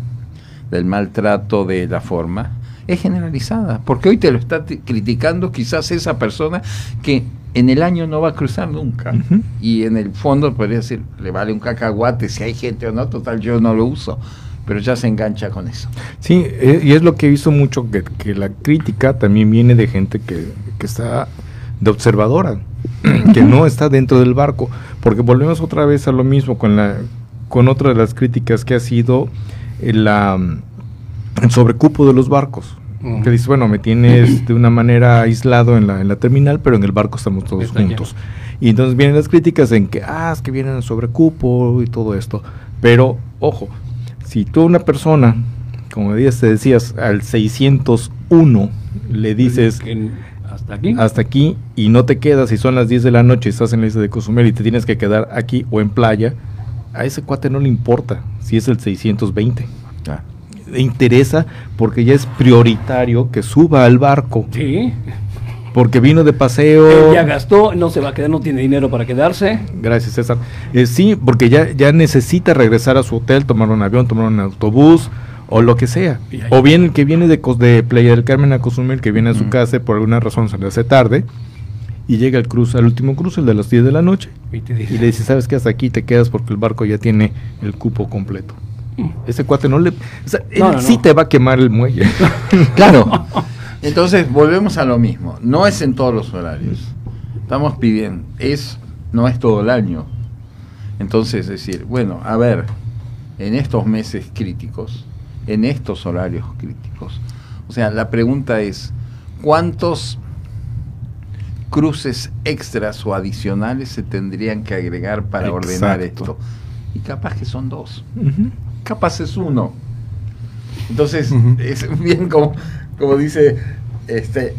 del maltrato de la forma es generalizada, porque hoy te lo está ti- criticando quizás esa persona que en el año no va a cruzar nunca. Y en el fondo podría decir, le vale un cacahuate si hay gente o no, total yo no lo uso, pero ya se engancha con eso. Sí, eh, y es lo que he visto mucho, que, que la crítica también viene de gente que, que está de observadora, [CLEARS THROAT] que no está dentro del barco, porque volvemos otra vez a lo mismo con la con otra de las críticas que ha sido el, la, mm, el sobrecupo de los barcos. Que dices, bueno, me tienes [CLEARS THROAT] de una manera aislado en la, en la terminal, pero en el barco estamos todos Está juntos. Y entonces vienen las críticas en que, ah, es que vienen sobre cupo y todo esto. Pero, ojo, si tú a una persona, como te decías, al 601 le dices hasta aquí. hasta aquí y no te quedas y son las 10 de la noche y estás en la isla de Cozumel y te tienes que quedar aquí o en playa, a ese cuate no le importa si es el 620. Interesa porque ya es prioritario que suba al barco, Sí. porque vino de paseo. Él ya gastó, no se va a quedar, no tiene dinero para quedarse. Gracias, César. Eh, sí, porque ya, ya necesita regresar a su hotel, tomar un avión, tomar un autobús o lo que sea. O bien el que viene de, de Playa del Carmen a Cozumel, que viene a su Mm. casa y por alguna razón se le hace tarde y llega al cruce, al último cruce, el de las 10 de la noche. Y te dice, Y le dice, ¿sabes qué? Hasta aquí te quedas porque el barco ya tiene el cupo completo. Ese cuate no le... O sea, él. No, no, sí no. te va a quemar el muelle. [LAUGHS] Claro. [LAUGHS] Entonces volvemos a lo mismo. No es en todos los horarios. Estamos pidiendo. Es, no es todo el año. Entonces, es decir, bueno, a ver, en estos meses críticos, en estos horarios críticos. O sea, la pregunta es, ¿cuántos cruces extras o adicionales se tendrían que agregar para ordenar esto? Y capaz que son dos. Capaz es uno. Entonces, es bien como, como dice, este,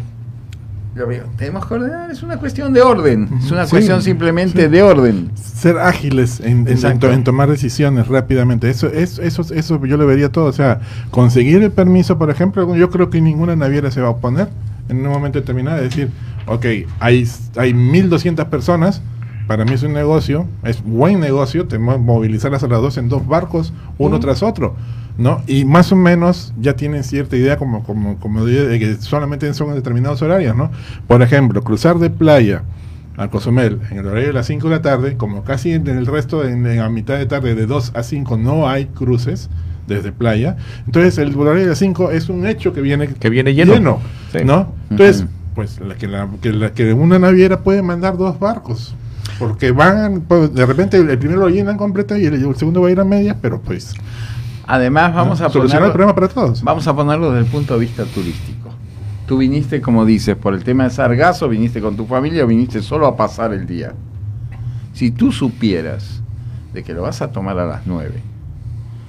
yo veo, tenemos que ordenar, es una cuestión de orden, es una Sí, cuestión simplemente sí. de orden. ser ágiles en, en- to- tomar decisiones rápidamente. Eso, es, eso, eso yo lo vería todo. O sea, conseguir el permiso, por ejemplo, yo creo que ninguna naviera se va a oponer en un momento determinado. Es decir, ok, hay, hay 1.200 personas. Para mí es un negocio, es buen negocio, tenemos que movilizarlas a las dos en dos barcos, uno tras otro, ¿no? Y más o menos ya tienen cierta idea como, como, como de que solamente son determinados horarios, ¿no? Por ejemplo, cruzar de playa a Cozumel en el horario de las 5 de la tarde, como casi en el resto, en, en a mitad de tarde de 2 a 5 no hay cruces desde playa, entonces el horario de las 5 es un hecho que viene, Que viene lleno. Sí. ¿no? Entonces, pues la que, la, que, la que una naviera puede mandar dos barcos. Porque van, pues, de repente el, primero lo llenan completo y el, el segundo va a ir a medias, pero pues Además, vamos ¿no? a solucionar el problema para todos. vamos a ponerlo desde el punto de vista turístico. Tú viniste, como dices, por el tema de Sargazo, viniste con tu familia o viniste solo a pasar el día. Si tú supieras de que lo vas a tomar a las 9,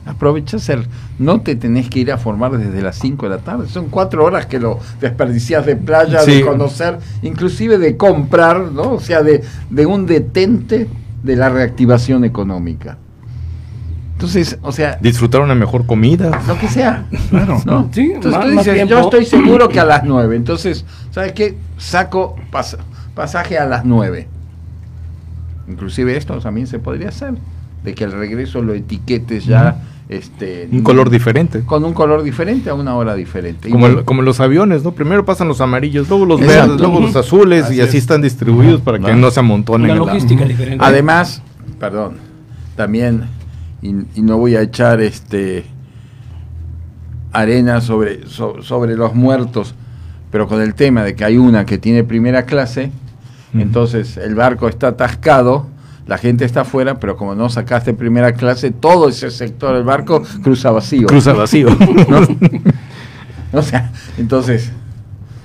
aprovechas el. No te tenés que ir a formar desde las 5 de la tarde. Son cuatro horas que lo desperdicias de playa, Sí. de conocer, inclusive de comprar, ¿no? O sea, de, de un detente de la reactivación económica. Entonces, o sea, Disfrutar una mejor comida. lo que sea. Claro. ¿no? Sí, Entonces más- tú dices, yo estoy seguro que a las 9. Entonces, ¿sabes qué? Saco pas- pasaje a las 9. Inclusive esto también se podría hacer. De que el regreso lo etiquetes ya este, Un color diferente. con un color diferente a una hora diferente. Como, Y- el- como los aviones, ¿no? Primero pasan los amarillos, luego los Exacto. verdes, luego los azules Así y así es. están distribuidos para que Ajá. no se amontonen. Una la- logística diferente. Además, perdón, también, y, y no voy a echar este arena sobre, so- sobre los muertos, pero con el tema de que hay una que tiene primera clase, entonces el barco está atascado, la gente está afuera, pero como no sacaste primera clase, todo ese sector del barco cruza vacío. Cruza vacío. [LAUGHS] ¿no? [LAUGHS] o sea, entonces,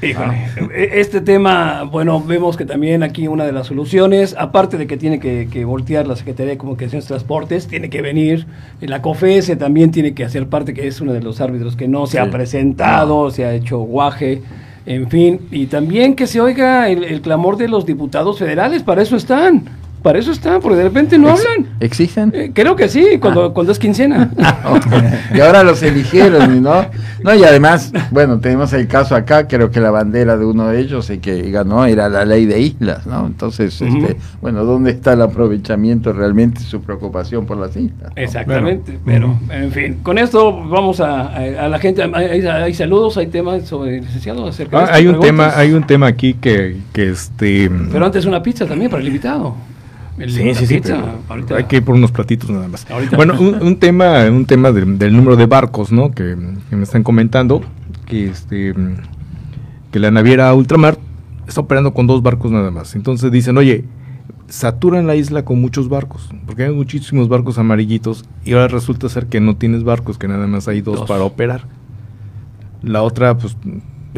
Híjole, e- este tema, bueno, vemos que también aquí una de las soluciones, aparte de que tiene que, que voltear la Secretaría de Comunicaciones y Transportes, tiene que venir, la COFESE también tiene que hacer parte, que es uno de los árbitros que no se Sí. ha presentado, se ha hecho guaje, en fin, y también que se oiga el, el clamor de los diputados federales, para eso están, para eso están, porque de repente no ex- hablan. ¿existen? Eh, creo que sí, cuando, cuando es quincena. [LAUGHS] y ahora los eligieron, ¿no? No, y además, bueno, tenemos el caso acá, creo que la bandera de uno de ellos, el que ganó era la ley de islas, ¿no? Entonces, este, bueno, ¿dónde está el aprovechamiento realmente, su preocupación por las islas? ¿no? Exactamente, Claro. pero en fin, con esto vamos a, a- a la gente, hay, hay saludos, hay temas sobre el licenciado acerca de Ah, esto, hay un preguntas. tema, hay un tema aquí que, que este Pero antes una pizza también para el invitado. El- Sí, sí, sí, pizza, pero ahorita. hay que ir por unos platitos nada más. Ahorita. Bueno, un, un tema, un tema del, del número de barcos, ¿no? Que, que me están comentando que este que la naviera Ultramar está operando con dos barcos nada más. Entonces dicen, oye, saturan la isla con muchos barcos, porque hay muchísimos barcos amarillitos y ahora resulta ser que no tienes barcos, que nada más hay dos, Dos. para operar. La otra, pues,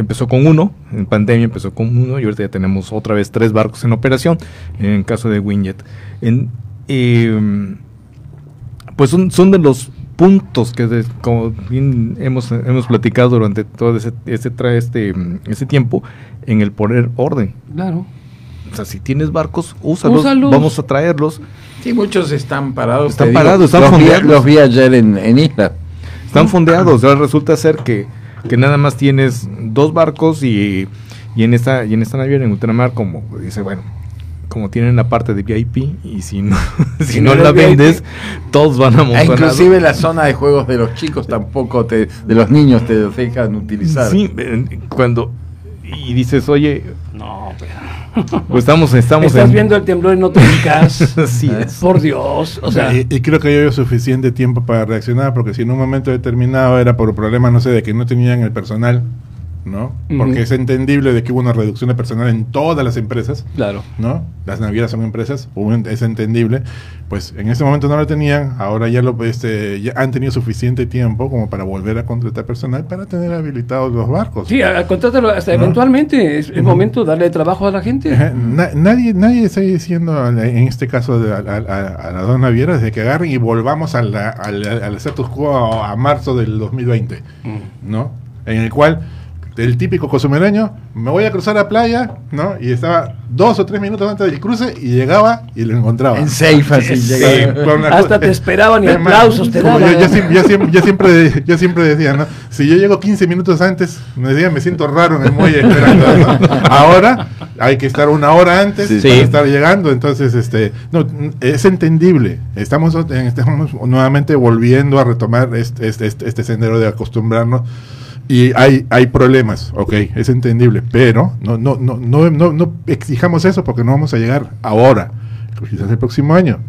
empezó con uno, en pandemia empezó con uno y ahorita ya tenemos otra vez tres barcos en operación, en caso de Winjet. En, eh, pues son, son de los puntos que, de- como bien hemos, hemos platicado durante todo ese, ese, este, ese tiempo, en el poner orden. Claro. O sea, si tienes barcos, úsalos, Úsalos. vamos a traerlos. Sí, muchos están parados. Están digo. parados, están los vi, fondeados. los vi ayer en, en Isla. Están fondeados. Ahora resulta ser que, que nada más tienes dos barcos y, y en esta y en esta naviera en ultramar como dice bueno como tienen la parte de VIP y si no [LAUGHS] si Si no no la vendes todos van a Ah, montonar inclusive la zona de juegos de los chicos tampoco te, de los niños te dejan utilizar. sí cuando y dices oye No, pero. Pues estamos estamos Estás en- viendo el temblor y no te ubicas. Así es. Por Dios. O sea, y, y creo que yo había suficiente tiempo para reaccionar, porque si en un momento determinado era por problemas, no sé, de que no tenían el personal, ¿no? Porque Ujú. es entendible de que hubo una reducción de personal en todas las empresas, claro. ¿no? Las navieras son empresas, es entendible. Pues en ese momento no lo tenían, ahora ya lo este, ya han tenido suficiente tiempo como para volver a contratar personal para tener habilitados los barcos. Sí, a- a- contrátalo hasta ¿No? eventualmente. Es el momento de darle trabajo a la gente. Na- nadie, nadie está diciendo en este caso de, a, a- a- a las dos navieras de que agarren y volvamos a la- al, al status quo a, a marzo del 2020, ¿no? En el cual el típico cosumereño me voy a cruzar la playa, ¿no? Y estaba dos o tres minutos antes del cruce y llegaba y lo encontraba. En safe así Sí, llegaba. Hasta te esperaban y [LAUGHS] aplausos te daban. Yo, yo siempre, yo siempre- yo siempre, yo siempre decía, ¿no? Si yo llego 15 minutos antes, me decía, me siento raro en el muelle esperando. ¿no? Ahora hay que estar una hora antes Sí. para Sí. estar llegando. Entonces, este, no, es entendible. Estamos, en- estamos nuevamente volviendo a retomar este, este, este, este sendero de acostumbrarnos. Y hay, hay problemas, ok, es entendible, pero no, no, no, no, no, no exijamos eso porque no vamos a llegar ahora, quizás el próximo año,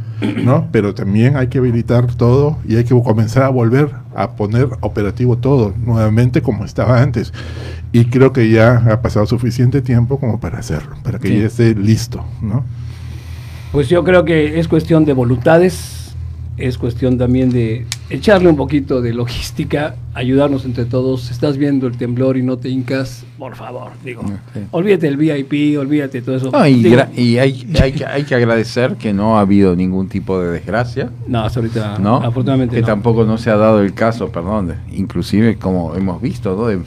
¿no? [CLEARS THROAT] Pero también hay que habilitar todo y hay que comenzar a volver a poner operativo todo nuevamente como estaba antes. Y creo que ya ha pasado suficiente tiempo como para hacerlo, para que Sí. ya esté listo, ¿no? Pues yo creo que es cuestión de voluntades, es cuestión también de echarle un poquito de logística, ayudarnos entre todos. Estás viendo el temblor y no te hincas, por favor, digo. Sí. Olvídate del VIP, olvídate todo eso. No, y Digo, gra- y hay, hay, que, hay que agradecer que no ha habido ningún tipo de desgracia. no, hasta ahorita, ¿no? afortunadamente que no. tampoco no se ha dado el caso, perdón, inclusive como hemos visto, ¿no? De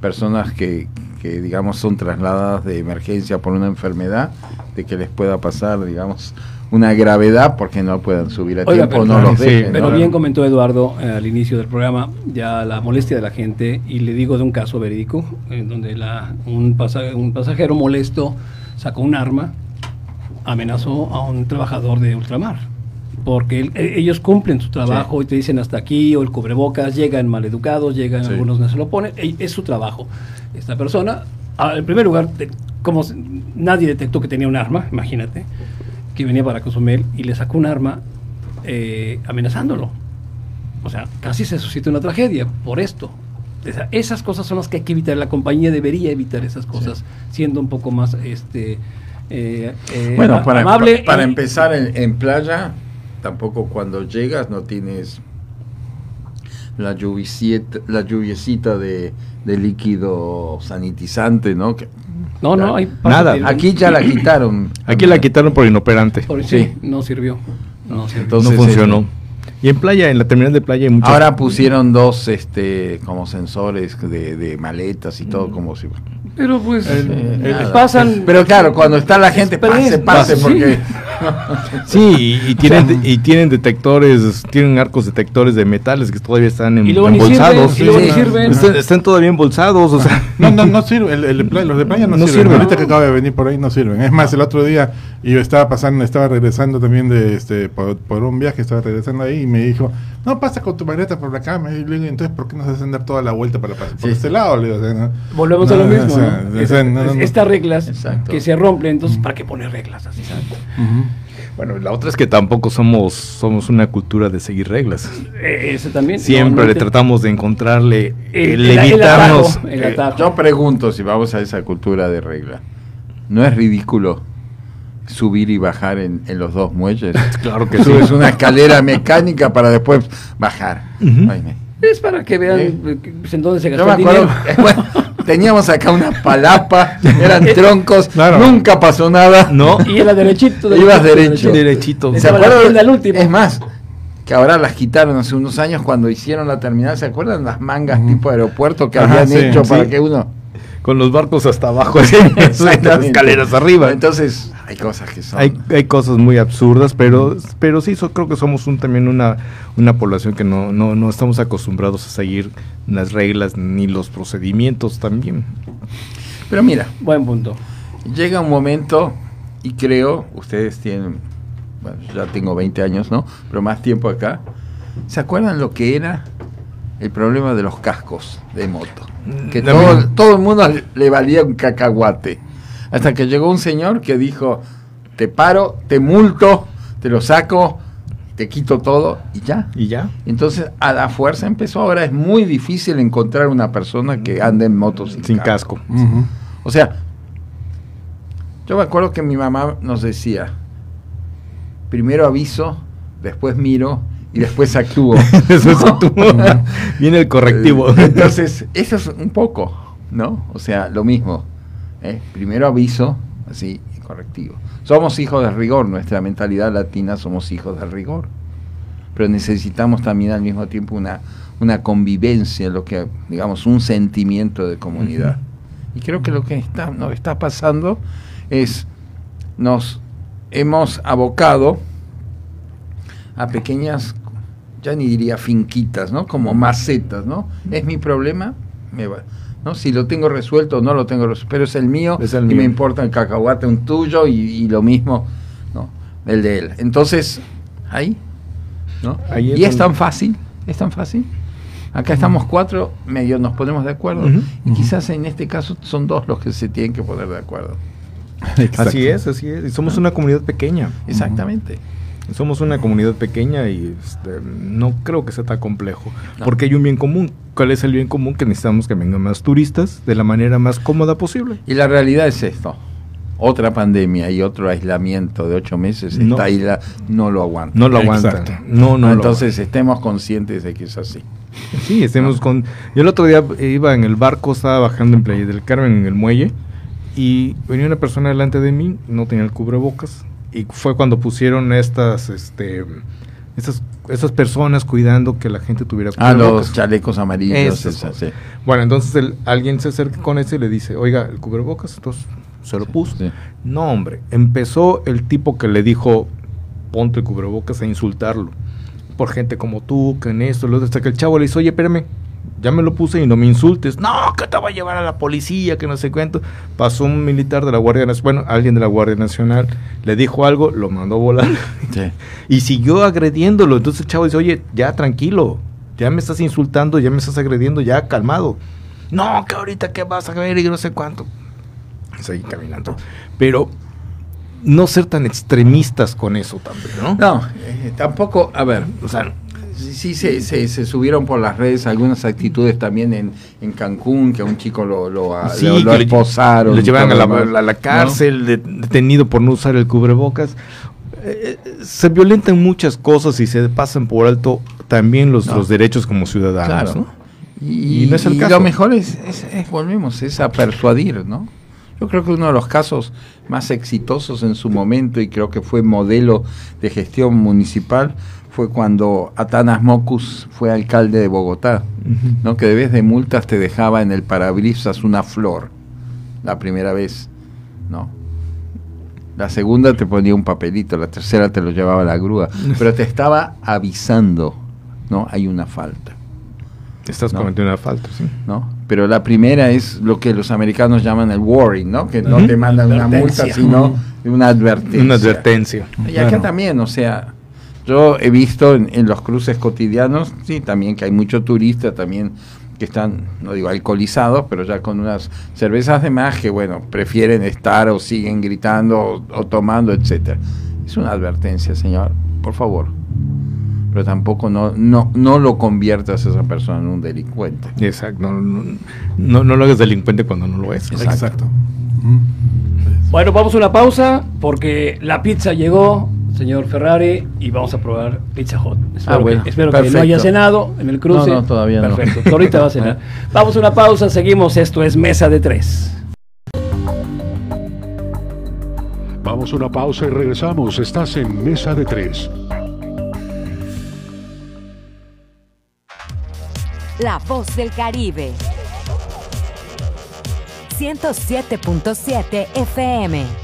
personas que, que, digamos, son trasladadas de emergencia por una enfermedad, de que les pueda pasar, digamos, una gravedad porque no puedan subir a Oiga, tiempo pero- no los sí, dejen. Pero ¿no? bien comentó Eduardo eh, al inicio del programa ya la molestia de la gente y le digo de un caso verídico en donde la, un, pasa- un pasajero molesto sacó un arma, amenazó a un trabajador de ultramar. Porque e- ellos cumplen su trabajo y te dicen hasta aquí o el cubrebocas, llegan maleducados, llegan Sí. algunos no se lo ponen, e- es su trabajo. Esta persona, en primer lugar, como nadie detectó que tenía un arma, imagínate, que venía para Cozumel y le sacó un arma eh, amenazándolo. O sea, casi se suscita una tragedia por esto. O sea, esas cosas son las que hay que evitar. La compañía debería evitar esas cosas, siendo un poco más este eh, eh, Bueno, a- para, amable. pa- para empezar en, en playa, tampoco cuando llegas no tienes la lluviecita, la lluviecita de, de líquido sanitizante, ¿no? Que- No, no, hay Nada. Aquí ya la quitaron. [CLEARS THROAT] aquí la quitaron por inoperante por- sí. sí, no sirvió. No sirvió. Entonces, no funcionó este, y en playa en la terminal de playa hay muchas Ahora pusieron dos este como sensores de, de maletas y todo como si Pero pues Eh, nada. pasan. Pero claro, cuando está la gente, pase, pase, sí. porque Sí, y, y [LAUGHS] tienen, y tienen detectores, tienen arcos detectores de metales que todavía están em- Y luego ni embolsados. sirven, y luego ni sirven. Están, están todavía embolsados, o sea. No, no, no sirve. El, el los de playa no, No sirven. sirven. Ahorita que acaba de venir por ahí no sirven. Es más, el otro día yo estaba pasando, estaba regresando también de este por, por un viaje, estaba regresando ahí y me dijo, no, pasa con tu maleta por acá. Me dijo, entonces, ¿por qué no se hacen dar toda la vuelta para pasar por Sí. este lado? Le digo, o sea, ¿no? Volvemos a lo mismo. o sea, ¿no? o sea, no, no, no. Estas reglas Exacto. que se rompen, entonces, ¿para qué poner reglas así? ¿sabes? Bueno, la otra es que tampoco somos, somos una cultura de seguir reglas. Eh, Ese también. Siempre le tratamos de encontrarle El- el, el- el evitarnos. atajo, el eh, yo pregunto si vamos a esa cultura de regla. ¿No es ridículo subir y bajar en, en los dos muelles? [LAUGHS] Claro que sí. Subes una escalera mecánica para después bajar. Ujú. Ay, me- Es para que vean ¿Eh? eh, pues, en dónde se gastó me el acuerdo, dinero. [LAUGHS] bueno, teníamos acá una palapa, eran [LAUGHS] troncos, Claro. nunca pasó nada. No, [LAUGHS] Y era derechito. Ibas derechito, derecho. derechito. ¿Se acuerdan? Es más, que ahora las quitaron hace unos años cuando hicieron la terminal, ¿se acuerdan las mangas tipo aeropuerto que Ajá, habían sí, hecho para que uno... Con los barcos hasta abajo, así, [LAUGHS] las escaleras arriba. Entonces, hay cosas que son... Hay, hay cosas muy absurdas, pero, pero sí, so- creo que somos un, también una, una población que no, no, no estamos acostumbrados a seguir las reglas ni los procedimientos también. Pero mira, Buen punto. llega un momento, y creo, ustedes tienen, bueno, ya tengo 20 años, ¿no? Pero más tiempo acá. ¿Se acuerdan lo que era el problema de los cascos de moto? Que No, todo, no. todo el mundo le- valía un cacahuate. Hasta que llegó un señor que dijo, te paro, te multo, te lo saco, te quito todo y ya. Y ya. Entonces, a la fuerza empezó. Ahora es muy difícil encontrar una persona que ande en moto sin, Sin casco. O sea, yo me acuerdo que mi mamá nos decía, primero aviso, después miro y después actúo. [LAUGHS] Después actúo. [LAUGHS] Viene el correctivo. Eh, Entonces, eso es un poco, ¿no? O sea, lo mismo. ¿eh? Primero aviso, así, y correctivo. Somos hijos del rigor, nuestra mentalidad latina somos hijos del rigor. Pero necesitamos también al mismo tiempo una, una convivencia, lo que, digamos, un sentimiento de comunidad. Y creo que lo que está, nos está pasando es, nos hemos abocado a pequeñas, ya ni diría finquitas, ¿no? Como macetas, ¿no? Es mi problema, me va. ¿no? Si lo tengo resuelto o no lo tengo resuelto, pero es el mío Es el y mío. me importa el cacahuate un tuyo y, y lo mismo, ¿no? El de él. Entonces, ahí, ¿no? Ahí es y es tan fácil, es tan fácil. Acá estamos cuatro, medio nos ponemos de acuerdo. Y quizás en este caso son dos los que se tienen que poner de acuerdo. Así es, así es. Y somos una comunidad pequeña. Exactamente. Somos una comunidad pequeña y este, no creo que sea tan complejo. No. Porque hay un bien común. ¿Cuál es el bien común? Que necesitamos que vengan más turistas de la manera más cómoda posible. Y la realidad es esto. Otra pandemia y otro aislamiento de ocho meses, No. esta isla no lo aguanta. No lo Exacto. aguantan. No, no. lo Entonces estemos conscientes de que es así. Sí, estemos con... Yo el otro día iba en el barco, estaba bajando en Playa del Carmen, en el muelle, y venía una persona delante de mí, no tenía el cubrebocas, y fue cuando pusieron estas, este, estas, estas personas cuidando que la gente tuviera Ah, los chalecos amarillos. Sí. Bueno, entonces el- alguien se acerca con ese y le dice, oiga, el cubrebocas, entonces se lo puso. Sí. No, hombre, empezó el tipo que le dijo, ponte el cubrebocas a insultarlo. Por gente como tú, que en esto, lo otro, hasta que el chavo le dice, oye, espérame, ya me lo puse y no me insultes. No, que te va a llevar a la policía, que no sé cuánto. Pasó un militar de la Guardia Nacional, bueno, alguien de la Guardia Nacional, le dijo algo, lo mandó a volar Sí. [LAUGHS] y siguió agrediéndolo. Entonces el chavo dice, oye, ya tranquilo, ya me estás insultando, ya me estás agrediendo, ya calmado. No, que ahorita que vas a ver y no sé cuánto. Seguí caminando. Pero no ser tan extremistas con eso también, ¿no? No, eh, tampoco, a ver, o sea, sí, sí se, se, se subieron por las redes algunas actitudes también en, en Cancún, que a un chico lo, lo, a- Sí, lo- esposaron. Lo llevaron a la, a la cárcel, de- detenido por no usar el cubrebocas. Eh, eh, se violentan muchas cosas y se pasan por alto también los, No. los derechos como ciudadanos, Claro. ¿no? Y, Y no es el y caso. lo mejor es, es- es, volvemos, es a persuadir, ¿no? Yo creo que uno de los casos más exitosos en su momento, y creo que fue modelo de gestión municipal, fue cuando Atanas Mocus fue alcalde de Bogotá, ¿no? Que de vez de multas te dejaba en el parabrisas una flor, la primera vez, ¿no? La segunda te ponía un papelito, la tercera te lo llevaba a la grúa, [LAUGHS] pero te estaba avisando, ¿no? Hay una falta. Estás No. cometiendo una falta, sí. ¿no? Pero la primera es lo que los americanos llaman el warning, ¿no? Que no te mandan una multa, Advertencia. sino una advertencia. Una advertencia. Y acá también, o sea, yo he visto en, en los cruces cotidianos, sí, también que hay muchos turistas también que están, no digo alcoholizados, pero ya con unas cervezas de más que, bueno, prefieren estar o siguen gritando o, o tomando, etcétera. Es una advertencia, señor, por favor. Pero tampoco no, no, no lo conviertas a esa persona en un delincuente. Exacto. No, no, no, no lo hagas delincuente cuando no lo es. Exacto. Ujú. Bueno, vamos a una pausa porque la pizza llegó, señor Ferrari, y vamos a probar Pizza Hot. Espero, Ah, bueno, que, espero que no haya cenado en el cruce. No, no, todavía no. Perfecto, ahorita va a cenar. [LAUGHS] Vamos a una pausa, seguimos. Esto es Mesa de Tres. Vamos a una pausa y regresamos. Estás en Mesa de Tres. La voz del Caribe. 107.7 FM.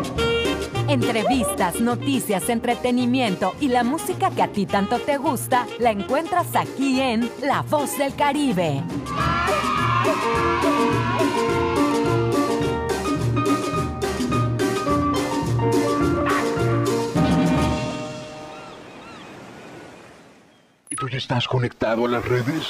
Entrevistas, noticias, entretenimiento y la música que a ti tanto te gusta, la encuentras aquí en La Voz del Caribe. ¿Y tú ya estás conectado a las redes?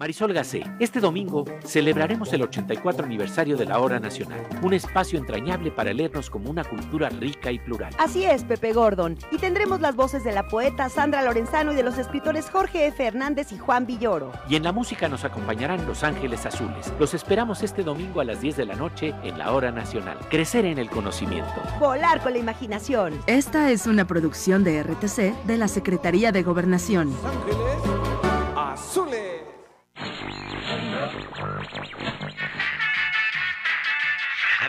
Marisol Gacé, este domingo celebraremos el 84 aniversario de la Hora Nacional, un espacio entrañable para leernos como una cultura rica y plural. Así es, Pepe Gordon. Y tendremos las voces de la poeta Sandra Lorenzano y de los escritores Jorge F. Hernández y Juan Villoro. Y en la música nos acompañarán Los Ángeles Azules. Los esperamos este domingo a las 10 de la noche en la Hora Nacional. Crecer en el conocimiento. Volar con la imaginación. Esta es una producción de RTC de la Secretaría de Gobernación. Azules. Enough.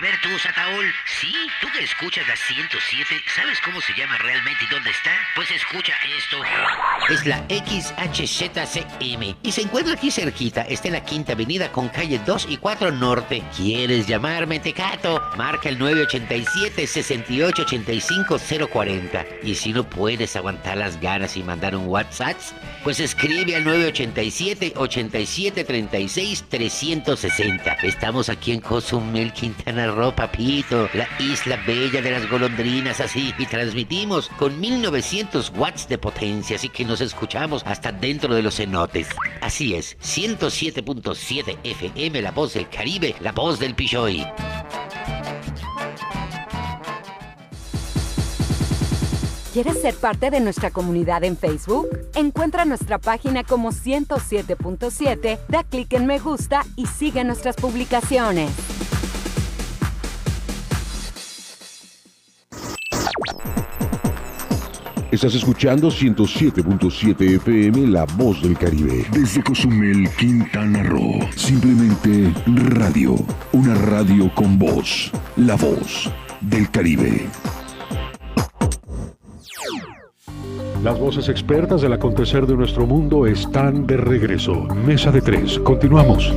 Ver tú, Sataol, sí, tú que escuchas la 107, ¿sabes cómo se llama realmente y dónde está? Pues escucha esto. Es la XHZCM y se encuentra aquí cerquita, está en la Quinta Avenida con calle 2 y 4 Norte. ¿Quieres llamarme Tecato? Marca el 987-6885-040. Y si no puedes aguantar las ganas y mandar un WhatsApp, pues escribe al 987-8736-360. Estamos aquí en Cozumel, Quintana Roo, papito, la isla bella de las golondrinas, así, y transmitimos con 1900 watts de potencia, así que nos escuchamos hasta dentro de los cenotes. Así es, 107.7 FM, la voz del Caribe, la voz del Pichoy. ¿Quieres ser parte de nuestra comunidad en Facebook? Encuentra nuestra página como 107.7, da clic en me gusta y sigue nuestras publicaciones. Estás escuchando 107.7 FM La Voz del Caribe. Desde Cozumel, Quintana Roo. Simplemente radio. Una radio con voz. La Voz del Caribe. Las voces expertas del acontecer de nuestro mundo están de regreso. Mesa de tres. Continuamos.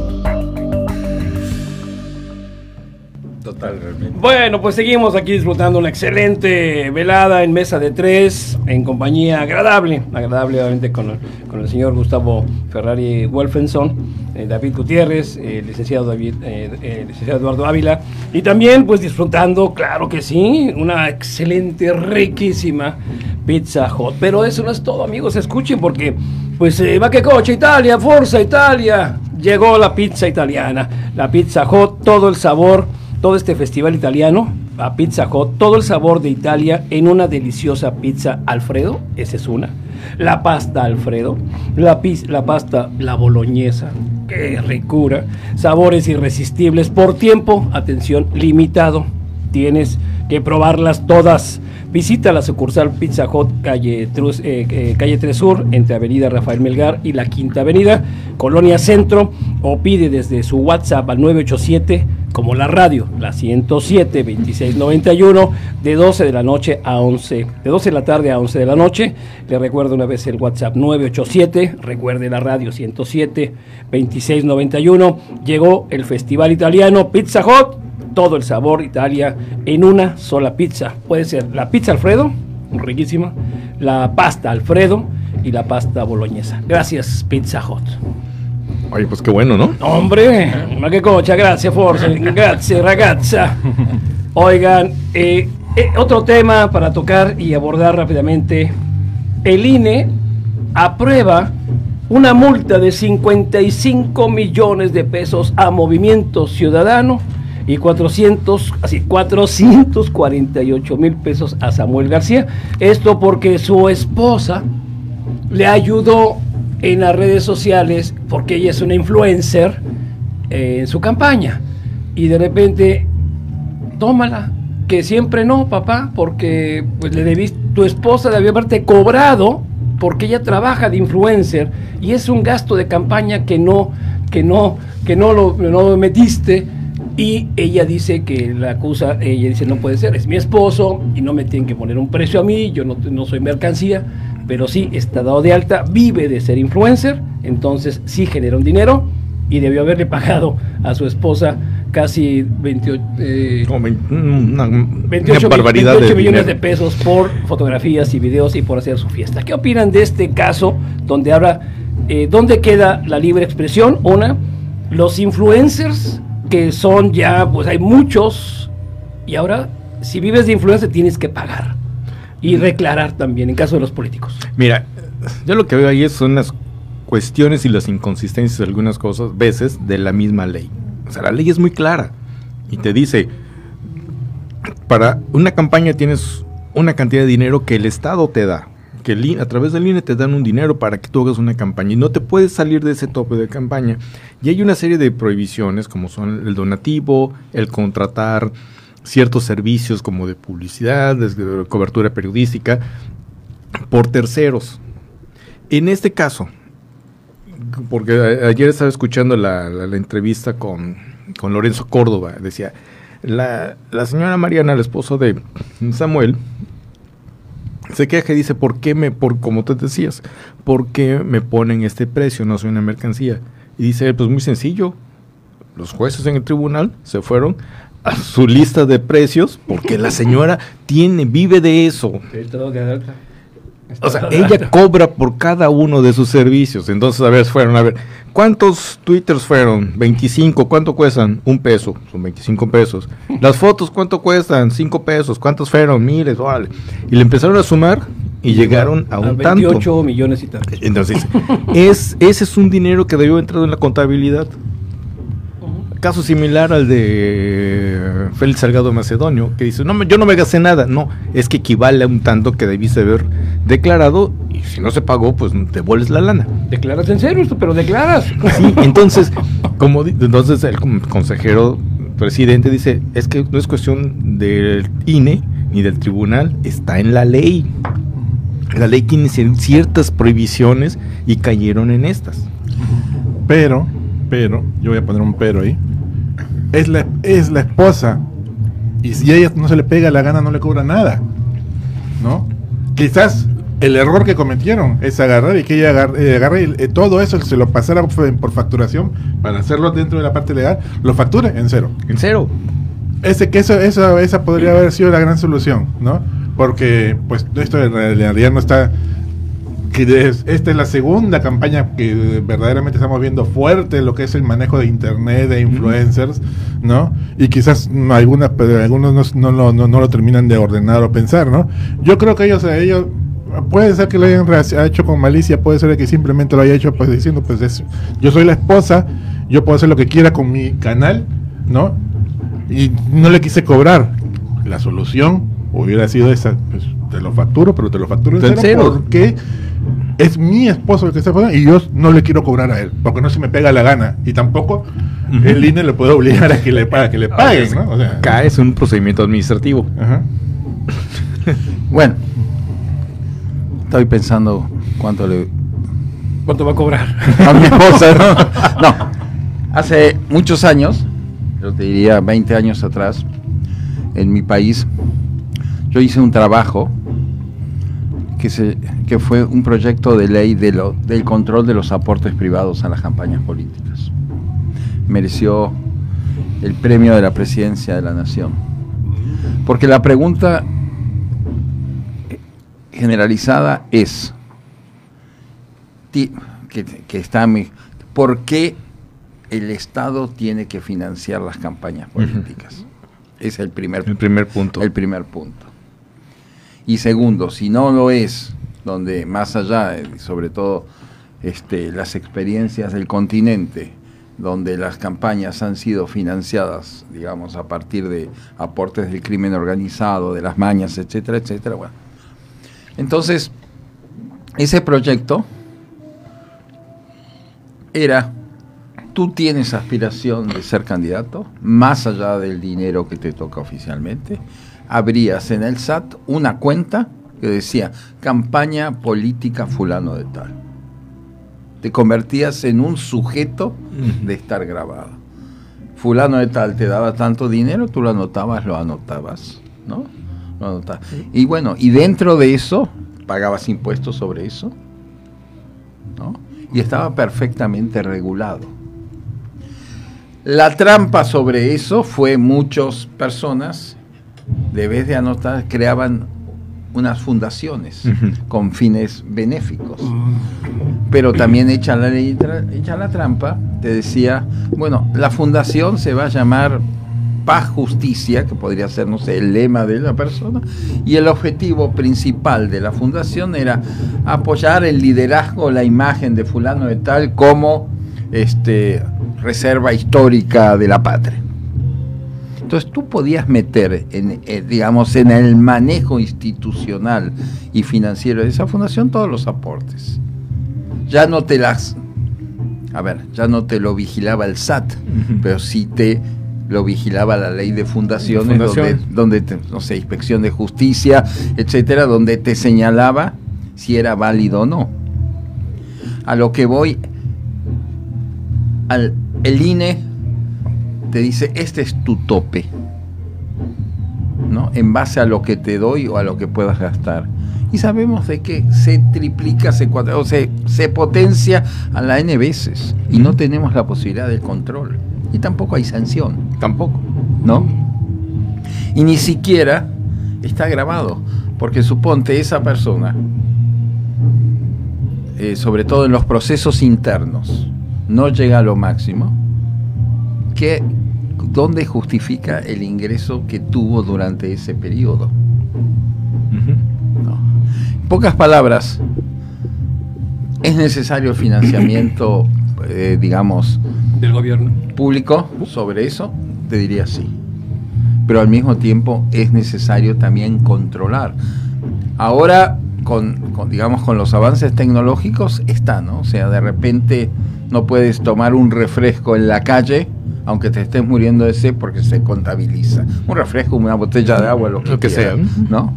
Total, realmente. Bueno, pues seguimos aquí disfrutando una excelente velada en mesa de tres, en compañía agradable, agradable obviamente con, el- con el señor Gustavo Ferrari Wolfenson, eh, David Gutiérrez, eh, licenciado David, eh, eh, licenciado Eduardo Ávila, y también pues disfrutando, claro que sí, una excelente, riquísima pizza hot. Pero eso no es todo, amigos, escuchen porque Pues eh, va que coche Italia, Forza Italia. Llegó la pizza italiana, la pizza hot, todo el sabor, todo este festival italiano, la pizza hot, todo el sabor de Italia en una deliciosa pizza Alfredo, esa es una. La pasta Alfredo, la, pis- la pasta la boloñesa, qué ricura, sabores irresistibles por tiempo, atención, limitado. Tienes que probarlas todas. Visita la sucursal Pizza Hut, calle, Trus- eh, eh, calle 3 Sur, entre Avenida Rafael Melgar y la Quinta Avenida, Colonia Centro, o pide desde su WhatsApp al 987, como la radio, la 107 2691, de 12 de la noche a 11, de 12 de la tarde a 11 de la noche. Le recuerdo una vez el WhatsApp 987, recuerde la radio 107 2691. Llegó el Festival Italiano Pizza Hut todo el sabor Italia en una sola pizza. Puede ser la pizza Alfredo, riquísima, la pasta Alfredo y la pasta boloñesa. Gracias, Pizza Hut. Oye, pues qué bueno, ¿no? Hombre, ma che cocha, gracias Forza, gracias ragazza. Oigan, eh, eh, otro tema para tocar y abordar rápidamente. El INE aprueba una multa de 55 millones de pesos a Movimiento Ciudadano y 400, así, 448 mil pesos a Samuel García. Esto porque su esposa le ayudó en las redes sociales porque ella es una influencer eh, en su campaña. Y de repente, tómala, que siempre no, papá, porque pues, le debiste, tu esposa debió haberte cobrado porque ella trabaja de influencer y es un gasto de campaña que no, que no, que no lo, no metiste. Y ella dice que la acusa, ella dice no puede ser, es mi esposo y no me tienen que poner un precio a mí, yo no, no soy mercancía, pero sí está dado de alta, vive de ser influencer, entonces sí genera un dinero y debió haberle pagado a su esposa casi 28, eh, Como vein- una, una 28, mil- barbaridad 28 de millones dinero. de pesos por fotografías y videos y por hacer su fiesta. ¿Qué opinan de este caso donde ahora, eh, dónde queda la libre expresión? Una, los influencers que son ya, pues hay muchos y ahora si vives de influencer tienes que pagar y declarar también en caso de los políticos. Mira, yo lo que veo ahí son las cuestiones y las inconsistencias de algunas cosas, veces, de la misma ley. O sea, la ley es muy clara y te dice, para una campaña tienes una cantidad de dinero que el Estado te da, que el a través del INE te dan un dinero para que tú hagas una campaña y no te puedes salir de ese tope de campaña. Y hay una serie de prohibiciones como son el donativo, el contratar ciertos servicios como de publicidad, de cobertura periodística, por terceros. En este caso, porque ayer estaba escuchando la, la- la entrevista con, con Lorenzo Córdoba, decía, la, la señora Mariana, el esposo de Samuel, se queja y dice, ¿por qué me, por como te decías, por qué me ponen este precio? No soy una mercancía. Y dice, pues muy sencillo, los jueces en el tribunal se fueron a su lista de precios porque la señora tiene, vive de eso. O sea, ella cobra por cada uno de sus servicios. Entonces, a ver, fueron, a ver, ¿cuántos twitters fueron? 25, ¿cuánto cuestan? Un peso, son 25 pesos. Las fotos, ¿cuánto cuestan? 5 pesos. ¿Cuántos fueron? Miles, órale. Y le empezaron a sumar y llegaron a un 28 tanto. millones y tantos. Entonces, es, ese es un dinero que debió entrar en la contabilidad. Caso similar al de Félix Salgado Macedonio, que dice, no, yo no me gasté nada. No, es que equivale a un tanto que debiste haber declarado y si no se pagó, pues devuelves la lana. Declaras en serio esto, pero declaras. Sí, entonces, como entonces el consejero presidente dice, es que no es cuestión del INE ni del tribunal, está en la ley. La ley tiene cier- ciertas prohibiciones y cayeron en estas. Pero, pero, yo voy a poner un pero ahí. Es la, es la esposa. Y si a ella no se le pega la gana, no le cobra nada. ¿No? Quizás el error que cometieron es agarrar y que ella eh, agarre y, eh, todo eso, se lo pasara por, por facturación para hacerlo dentro de la parte legal, lo facture en cero. En cero. Ese, que eso, eso, esa podría haber sido la gran solución, ¿no? Porque, pues, esto en realidad no está que es- esta es la segunda campaña que verdaderamente estamos viendo fuerte lo que es el manejo de internet de influencers, ¿no? Y quizás algunas, pero algunos no, no lo- no- no lo terminan de ordenar o pensar, ¿no? Yo creo que ellos, ellos puede ser que lo hayan hecho con malicia, puede ser que simplemente lo haya hecho pues diciendo, pues es, yo soy la esposa, yo puedo hacer lo que quiera con mi canal, ¿no? Y no le quise cobrar. La solución hubiera sido esa, pues te lo facturo, pero te lo facturo en cero. porque es mi esposo el que está pagando y yo no le quiero cobrar a él, porque no se me pega la gana. Y tampoco el INE le puede obligar a que le, pague, que le paguen, ¿no? O sea, Acá es un procedimiento administrativo. ajá. [LAUGHS] Bueno, estoy pensando cuánto le ¿Cuánto va a cobrar? [LAUGHS] a mi esposa. ¿no? [LAUGHS] No, hace muchos años, yo te diría 20 años atrás, en mi país, yo hice un trabajo que, se, que fue un proyecto de ley de lo- del control de los aportes privados a las campañas políticas. Mereció el premio de la presidencia de la nación. Porque la pregunta generalizada es, que está mi, ¿por qué el Estado tiene que financiar las campañas políticas? Es el primer, El primer punto. el primer punto. Y segundo, si no lo es, donde más allá, eh, sobre todo este, las experiencias del continente, donde las campañas han sido financiadas, digamos, a partir de aportes del crimen organizado, de las mañas, etcétera, etcétera, bueno. Entonces, ese proyecto era, tú tienes aspiración de ser candidato, más allá del dinero que te toca oficialmente, abrías en el SAT una cuenta que decía campaña política fulano de tal. Te convertías en un sujeto de estar grabado. Fulano de tal te daba tanto dinero, tú lo anotabas, lo anotabas, ¿no? Lo anotabas. Y bueno, y dentro de eso, pagabas impuestos sobre eso, ¿no? Y estaba perfectamente regulado. La trampa sobre eso fue muchas personas, de vez de anotar, creaban unas fundaciones con fines benéficos. Pero también hecha la, ley hecha la trampa, te decía, bueno, la fundación se va a llamar Paz Justicia, que podría ser, no sé, el lema de la persona, y el objetivo principal de la fundación era apoyar el liderazgo, la imagen de fulano de tal como este, reserva histórica de la patria. Entonces tú podías meter, en, eh, digamos, en el manejo institucional y financiero de esa fundación todos los aportes. Ya no te las, a ver, ya no te lo vigilaba el SAT, pero sí te lo vigilaba la ley de fundaciones, Fundaciones. donde, donde te- no sé, inspección de justicia, etcétera, donde te señalaba si era válido o no. A lo que voy, al, el INE te dice, este es tu tope, ¿no? En base a lo que te doy o a lo que puedas gastar. Y sabemos de que se triplica, se, cuadra- o se, se potencia a la N veces y no tenemos la posibilidad del control. Y tampoco hay sanción, tampoco, ¿no? Y ni siquiera está grabado, porque suponte esa persona, eh, sobre todo en los procesos internos, no llega a lo máximo, que, ¿dónde justifica el ingreso que tuvo durante ese periodo? No. En pocas palabras, ¿es necesario financiamiento, [COUGHS] eh, digamos, Del gobierno. público sobre eso? Te diría sí. Pero al mismo tiempo es necesario también controlar. Ahora, con, con, digamos, con los avances tecnológicos está, ¿no? O sea, de repente no puedes tomar un refresco en la calle, aunque te estés muriendo de sed, porque se contabiliza. Un refresco, una botella de agua, lo que, Lo que sea. ¿no?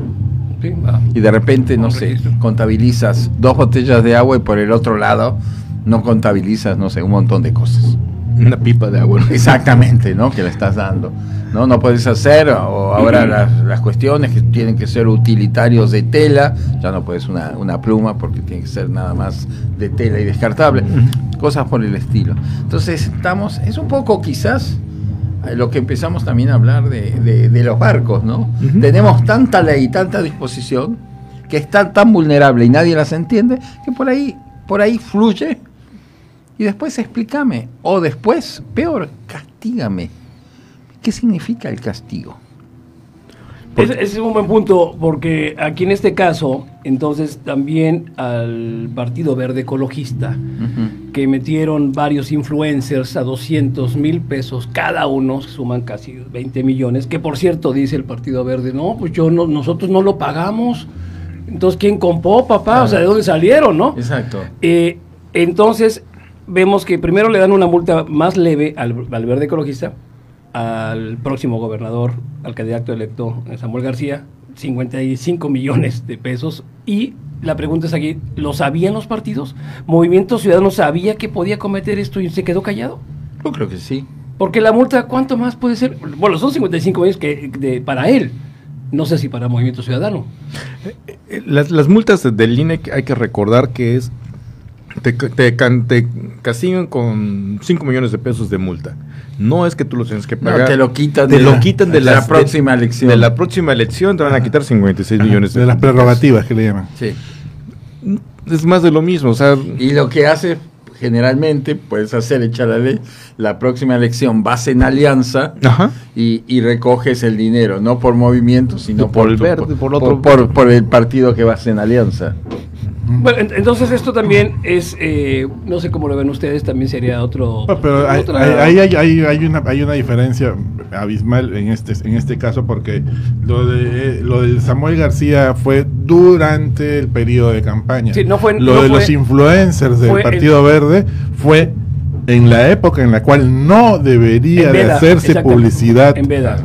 Sí. Y de repente, no sé, registro. contabilizas dos botellas de agua y por el otro lado no contabilizas, no sé, un montón de cosas. Una pipa de agua. Exactamente, ¿no? Que le estás dando. No, no puedes hacer, o ahora [CLEARS THROAT] las, las cuestiones que tienen que ser utilitarios de tela, ya no puedes una, una pluma porque tiene que ser nada más de tela y descartable, cosas por el estilo. Entonces estamos, es un poco quizás eh, lo que empezamos también a hablar de, de- de los barcos, ¿no? Tenemos tanta ley, tanta disposición, que está tan vulnerable y nadie las entiende, que por ahí, por ahí fluye y después explícame. O después, peor, castígame. ¿Qué significa el castigo? Ese es un buen punto, porque aquí en este caso, entonces también al Partido Verde Ecologista, que metieron varios influencers a 200 mil pesos cada uno, suman casi 20 millones, que por cierto dice el Partido Verde, no, pues yo no, nosotros no lo pagamos. Entonces, ¿quién compró, papá? O sea, ¿de dónde salieron, no? Exacto. Eh, entonces, vemos que primero le dan una multa más leve al, al verde ecologista, al próximo gobernador, al candidato electo Samuel García, 55 millones de pesos. Y la pregunta es aquí, ¿lo sabían los partidos? ¿Movimiento Ciudadano sabía que podía cometer esto y se quedó callado? Yo creo que sí. Porque la multa, ¿cuánto más puede ser? Bueno, son 55 millones que, de- para él. No sé si para Movimiento Ciudadano. Eh, Las, las multas del INE que hay que recordar que es te, te castigan con 5 millones de pesos de multa. No es que tú los tienes que No, pagar. te lo quitan te de lo la- quitan de, de la próxima elección. De la próxima elección te van a quitar 56 millones De las prerrogativas que le llaman. Sí. Es más de lo mismo, o sea, Y lo que hace generalmente, puedes hacer, echar la ley, la próxima elección vas en alianza Ajá. y, y recoges el dinero, no por movimiento, sino Por el verde, por otro- por, por el partido que vas en alianza. Bueno, en- entonces esto también es, eh, no sé cómo lo ven ustedes, también sería otro... No, pero hay, otra- hay- hay- hay- una, hay una diferencia abismal en este, en este caso porque lo de lo del Samuel García fue durante el periodo de campaña. Sí, no fue- lo no de fue- los influencers del Partido Verde fue en la época en la cual no debería de hacerse publicidad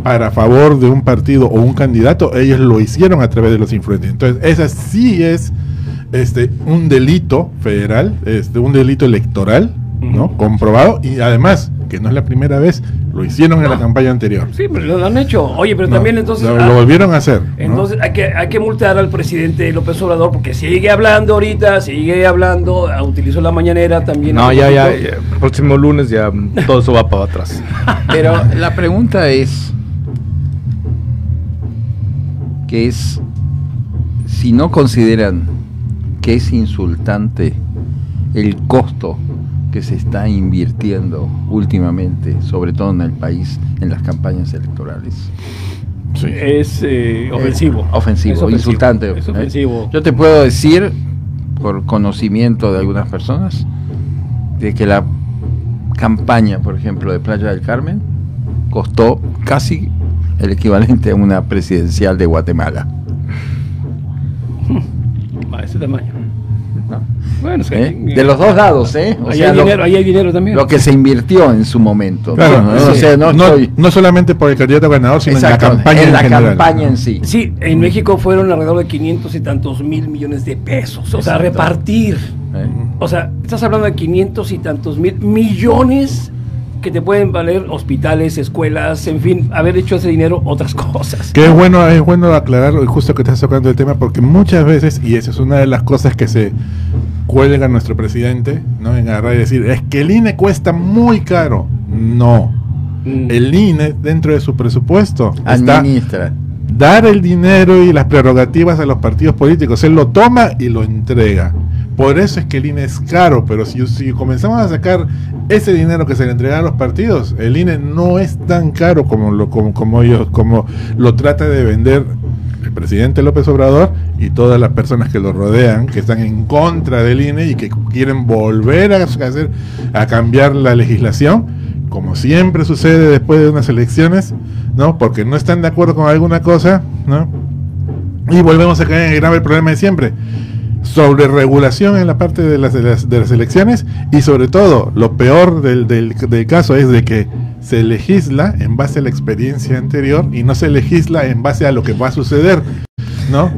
para favor de un partido o un candidato, ellos lo hicieron a través de los influencers. Entonces, esa sí es este un delito federal, este un delito electoral, ¿no? Comprobado y además que no es la primera vez, lo hicieron en la campaña anterior. Sí, pero lo han hecho. Oye, pero No, también entonces... lo, ah, lo volvieron a hacer. ¿no? Entonces hay que, hay que multar al presidente López Obrador porque sigue hablando ahorita, sigue hablando, ah, utilizó la mañanera también. no, ya, ya, ya, próximo lunes ya todo eso va para atrás. [LAUGHS] Pero la pregunta es, que es, si no consideran que es insultante el costo que se está invirtiendo últimamente, sobre todo en el país, en las campañas electorales. Es eh, ofensivo. Eh, ofensivo, Es ofensivo, insultante. Es ¿eh? ofensivo. Yo te puedo decir, por conocimiento de algunas personas, de que la campaña, por ejemplo, de Playa del Carmen, costó casi el equivalente a una presidencial de Guatemala. A ese tamaño. ¿no? Bueno, es que ¿Eh? De los dos lados, ¿eh? O ahí sea, hay lo- dinero, ahí hay dinero también. Lo que se invirtió en su momento. Claro, ¿no? sí. O sea, no, no, estoy- no solamente por el candidato ganador, sino Exacto, en la campaña en la general. campaña en sí. Sí, en México fueron alrededor de 500 y tantos mil millones de pesos. O sea, repartir. ¿eh? O sea, estás hablando de 500 y tantos mil millones que te pueden valer hospitales, escuelas, en fin, haber hecho ese dinero otras [LAUGHS] cosas. Que es bueno, es bueno aclarar justo que estás tocando el tema, porque muchas veces, y esa es una de las cosas que se cuelga a nuestro presidente, ¿no? En agarrar y decir, es que el INE cuesta muy caro. No. Mm. El INE, dentro de su presupuesto, está Administra. dar el dinero y las prerrogativas a los partidos políticos. Él lo toma y lo entrega. Por eso es que el INE es caro, pero si, comenzamos a sacar ese dinero que se le entrega a los partidos, el INE no es tan caro como lo, como ellos, como lo trata de vender el presidente López Obrador y todas las personas que lo rodean, que están en contra del INE y que quieren volver a hacer, a cambiar la legislación, como siempre sucede después de unas elecciones, ¿no? Porque no están de acuerdo con alguna cosa, ¿no? Y volvemos a caer en el grave problema de siempre. Sobre regulación en la parte de las, de las, de las elecciones y sobre todo, lo peor del, del, del caso es de que se legisla en base a la experiencia anterior y no se legisla en base a lo que va a suceder, ¿no?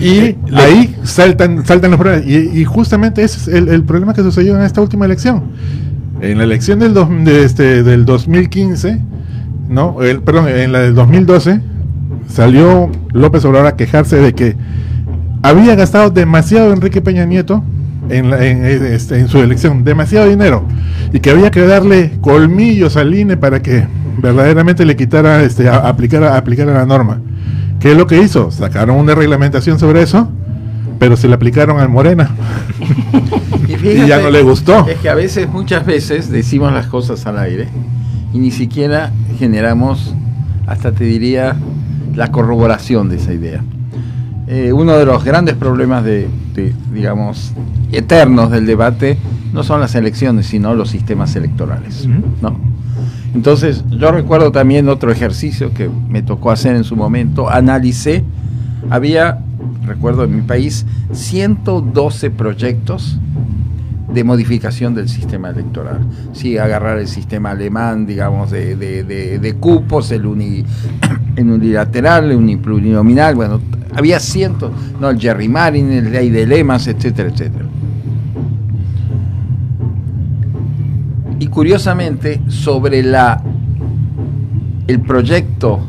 Y ahí saltan, saltan los problemas. Y, y justamente ese es el, el problema que sucedió en esta última elección. En la elección del, dos- de este, del 2015, ¿no? El, perdón, en la del 2012, salió López Obrador a quejarse de que había gastado demasiado Enrique Peña Nieto en, la- en, este, en su elección, demasiado dinero, y que había que darle colmillos al INE para que verdaderamente le quitara, este, a- aplicara, aplicara la norma. ¿Qué es lo que hizo? Sacaron una reglamentación sobre eso, pero se le aplicaron al Morena. [LAUGHS] Y ya no le gustó. Es que a veces, muchas veces, decimos las cosas al aire y ni siquiera generamos, hasta te diría, la corroboración de esa idea. Eh, uno de los grandes problemas de, de, digamos, eternos del debate no son las elecciones, sino los sistemas electorales. ¿no? Entonces, yo recuerdo también otro ejercicio que me tocó hacer en su momento, analicé, había, recuerdo en mi país, 112 proyectos de modificación del sistema electoral. Sí, agarrar el sistema alemán, digamos, de, de, de, cupos, el, uni, [COUGHS] unilateral, el uniplurinominal, bueno, había cientos, ¿no? El gerrymandering, el ley de lemas, etcétera, etcétera. Y curiosamente, sobre la el proyecto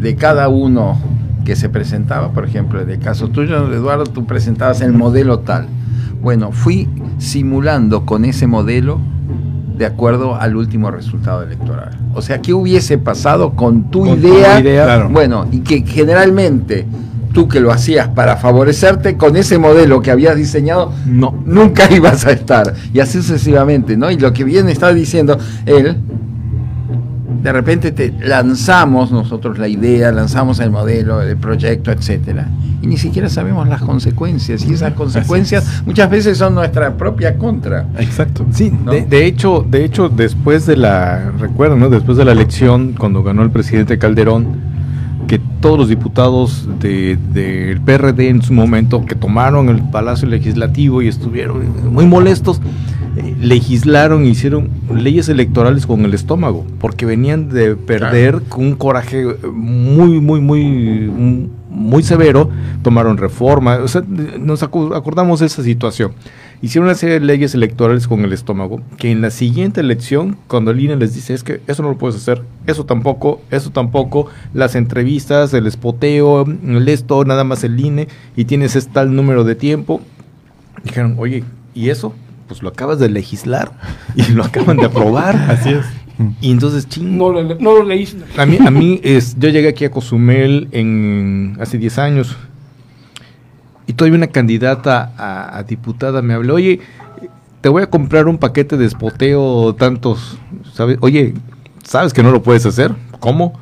de cada uno que se presentaba, por ejemplo, en el caso tuyo, Eduardo, tú presentabas el modelo tal. Bueno, fui simulando con ese modelo de acuerdo al último resultado electoral. O sea, ¿qué hubiese pasado con tu Con tu idea? idea, claro. Bueno, y que generalmente tú que lo hacías para favorecerte con ese modelo que habías diseñado, No. nunca [LAUGHS] ibas a estar. Y así sucesivamente, ¿no? Y lo que bien está diciendo él, de repente te lanzamos nosotros la idea, lanzamos el modelo, el proyecto, etcétera, y ni siquiera sabemos las consecuencias. Y esas consecuencias muchas veces son nuestra propia contra. Exacto. Sí, ¿no? de, de hecho, de hecho, después de la, recuerdo, ¿no? Después de la elección, cuando ganó el presidente Calderón, que todos los diputados de- del PRD en su momento, que tomaron el Palacio Legislativo y estuvieron muy molestos, legislaron, hicieron leyes electorales con el estómago, porque venían de perder con un coraje eh, muy, muy, muy, muy severo, tomaron reforma, o sea, nos acordamos de esa situación. Hicieron una serie de leyes electorales con el estómago, que en la siguiente elección, cuando el INE les dice, es que eso no lo puedes hacer, eso tampoco, eso tampoco, las entrevistas, el espoteo, el esto, nada más el INE, y tienes este tal número de tiempo, dijeron, oye, ¿y eso? Pues lo acabas de legislar y lo acaban de aprobar. [LAUGHS] Así es. Y entonces, ching, No lo, no lo leíste. a mí, a mí es, yo llegué aquí a Cozumel en hace 10 años y todavía una candidata a, a diputada me habló, oye, te voy a comprar un paquete de espoteo tantos, ¿sabes? Oye, ¿sabes que no lo puedes hacer? ¿Cómo?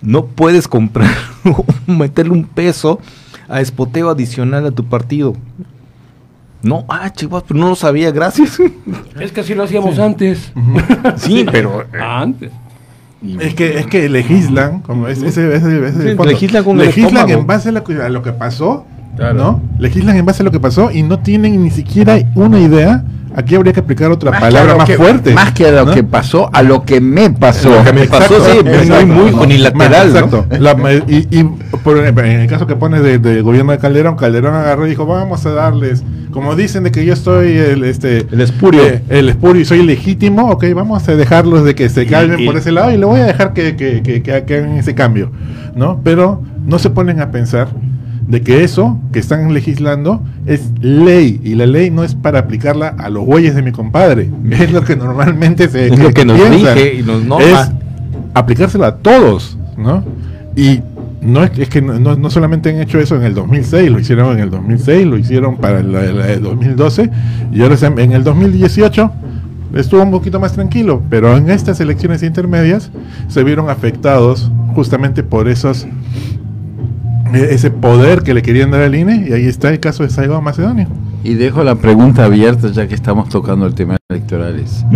No puedes comprar, [LAUGHS] meterle un peso a espoteo adicional a tu partido. No, ah, chivas, pero no lo sabía, gracias. [LAUGHS] Es que así lo hacíamos antes. sí, pero... [LAUGHS] eh, Antes. Es que, es que legislan, como ese, ese, ese- ese Sí, legislan con Legislan en base a lo, que, a lo que pasó, Claro. ¿no? Legislan en base a lo que pasó y no tienen ni siquiera una idea. Aquí habría que aplicar otra Más palabra más que- fuerte. Más que a lo ¿no? que pasó, a lo que me pasó. Lo que me pasó, sí, es muy, muy unilateral, ¿no? Exacto. La- y y por en el caso que pone de, de gobierno de Calderón, Calderón agarró y dijo, vamos a darles, como dicen de que yo estoy el este El espurio. eh, el espurio y soy legítimo, ok, vamos a dejarlos de que se calmen y- por ese lado y le voy a dejar que, que, que, que- que hagan ese cambio, ¿no? Pero no se ponen a pensar de que eso que están legislando es ley y la ley no es para aplicarla a los bueyes de mi compadre, [LAUGHS] es lo que normalmente se Es lo que nos rige y nos norma. Es aplicárselo a todos, ¿no? Y no es, es que no, no- solamente han hecho eso en el 2006, lo hicieron en el 2006, lo hicieron para el 2012 y ahora en el 2018 estuvo un poquito más tranquilo, pero en estas elecciones intermedias se vieron afectados justamente por esos e- ese poder que le querían dar al INE y ahí está el caso de Saigon Macedonio. Y dejo la pregunta abierta ya que estamos tocando el tema electorales. [LAUGHS]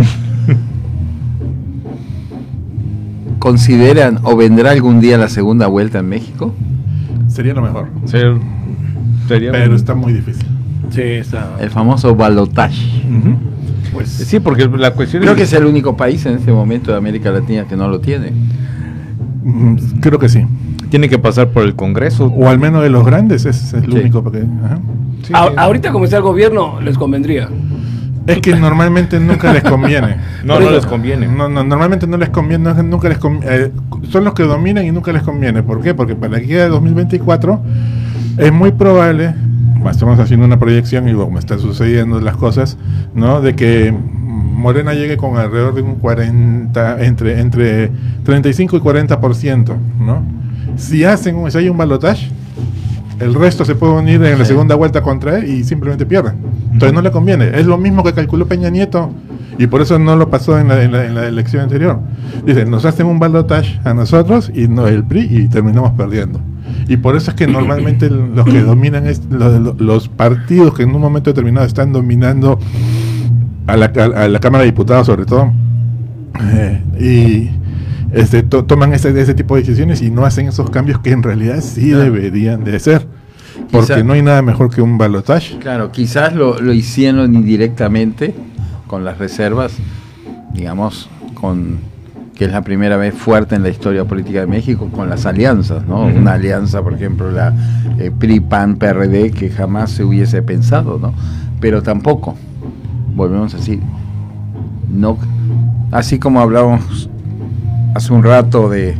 ¿Consideran o vendrá algún día la segunda vuelta en México? Sería lo mejor, Ser- sería pero un- está muy difícil. Sí, está. El famoso balotaje. Pues, Sí, porque la cuestión Creo que es el único país en este momento de América Latina que no lo tiene. Creo que sí. Tiene que pasar por el Congreso. O al menos de los grandes, es, es el Sí. único. Porque, ajá. Sí, a- sí. ahorita como está el gobierno, les convendría. Es que normalmente nunca les conviene. [LAUGHS] No, no les conviene. No, no, normalmente no les conviene, no- nunca les eh, son los que dominan y nunca les conviene. ¿Por qué? Porque para aquí a 2024 es muy probable, estamos haciendo una proyección y como están sucediendo las cosas, ¿no? De que Morena llegue con alrededor de un 40, entre, entre 35 y 40%, ¿no? Si hacen, si hay un balotaje, el resto se puede unir en la Sí. segunda vuelta contra él y simplemente pierden. Entonces no le conviene. Es lo mismo que calculó Peña Nieto Y por eso no lo pasó en la, en la- en la elección anterior. Dice, nos hacen un balotaje a nosotros y no el PRI y terminamos perdiendo. Y por eso es que normalmente [CLEARS THROAT] los que dominan es, lo- lo- los partidos que en un momento determinado están dominando a la, a la Cámara de Diputados sobre todo eh, y este, to- toman ese, ese tipo de decisiones y no hacen esos cambios que en realidad sí deberían de ser. Porque no hay nada mejor que un balotaje. Claro, quizás lo, lo hicieron indirectamente con las reservas, digamos, con que es la primera vez fuerte en la historia política de México con las alianzas, ¿no? Una alianza, por ejemplo, la eh, PRI, PAN, PRD, que jamás se hubiese pensado, ¿no? Pero tampoco, volvemos a decir, no, así como hablábamos hace un rato de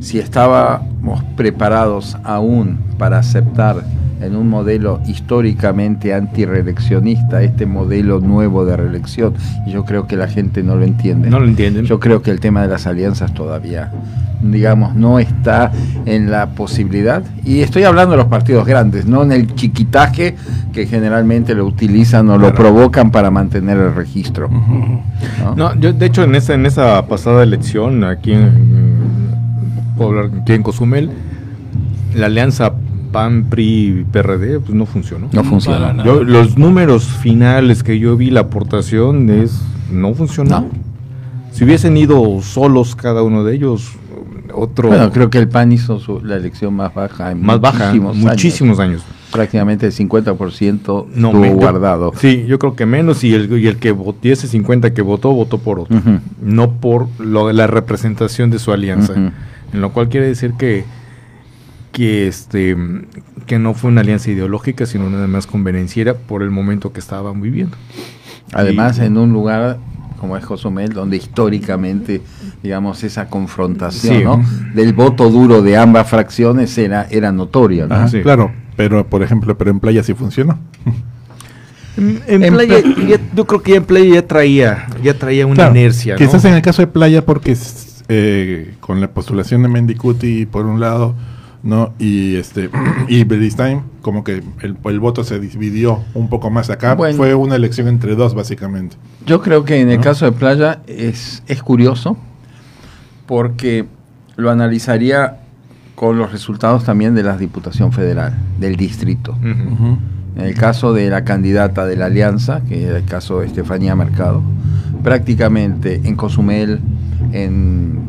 si estábamos preparados aún para aceptar en un modelo históricamente antireeleccionista este modelo nuevo de reelección, y yo creo que la gente no lo entiende. No lo entienden. Yo creo que el tema de las alianzas todavía, digamos, no está en la posibilidad, y estoy hablando de los partidos grandes, no en el chiquitaje que generalmente lo utilizan o lo provocan para mantener el registro. ¿no? No, yo de hecho en esa, en esa pasada elección aquí en, aquí en Cozumel, la alianza PAN, PRI, PRD, pues no funcionó. No funcionó. Para nada. Yo, los números finales que yo vi, la aportación es no funcionó. No. Si hubiesen ido solos cada uno de ellos, otro Bueno, creo que el PAN hizo su- la elección más baja en más baja, muchísimos, muchísimos años. años. Prácticamente el 50% No, estuvo me- yo- guardado. Sí, yo creo que menos y el, y el que votó, y ese 50 que votó, votó por otro. Ujú. no por lo, la representación de su alianza. Ujú. En lo cual quiere decir que, que, este, que no fue una alianza ideológica, sino nada más convenenciera por el momento que estaban viviendo. Además, Y- en un lugar como es Cozumel, donde históricamente, digamos, esa confrontación Sí. ¿no? del voto duro de ambas fracciones era, era notoria. ¿no? Ah, sí. Claro, pero por ejemplo, pero en playa sí funcionó. En, En playa, pla- ya- yo creo que ya en playa ya traía, ya traía una Claro, inercia. ¿no? Quizás en el caso de playa, porque eh, con la postulación de Mendicuti por un lado, ¿no? Y este [CLEARS THROAT] y Beristain, como que el, el voto se dividió un poco más acá. Bueno. Fue una elección entre dos, básicamente. Yo creo que en el ¿No? caso de Playa es, es curioso porque lo analizaría con los resultados también de la Diputación Federal, del distrito. En el caso de la candidata de la Alianza, que era el caso de Estefanía Mercado, prácticamente en Cozumel, en,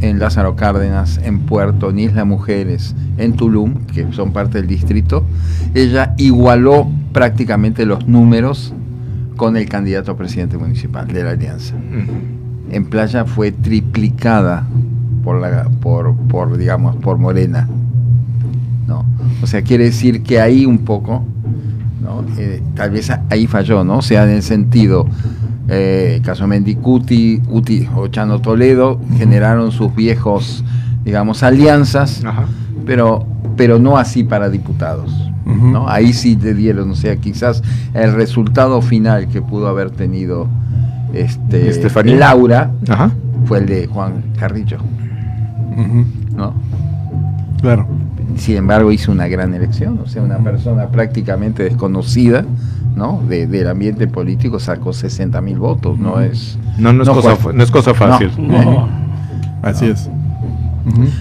en Lázaro Cárdenas, en Puerto, en Isla Mujeres, en Tulum, que son parte del distrito, ella igualó prácticamente los números con el candidato a presidente municipal de la Alianza. En Playa fue triplicada por, la, por, por digamos, por Morena. ¿no? O sea, quiere decir que ahí un poco, ¿no? Eh, tal vez ahí falló, ¿no? O sea, en el sentido, eh, caso Mendicuti, Uti o Chano Toledo generaron sus viejos, digamos, alianzas, Ajá. pero, pero no así para diputados. ¿no? Ahí sí te dieron, o sea, quizás el resultado final que pudo haber tenido este Estefanía. Laura Ajá. fue el de Juan Carrillo. ¿no? Claro. Sin embargo, hizo una gran elección, o sea, una persona prácticamente desconocida, ¿no? De- del ambiente político sacó 60 mil votos, no es... No, no es, No cosa, no es cosa fácil. No. No. Así es.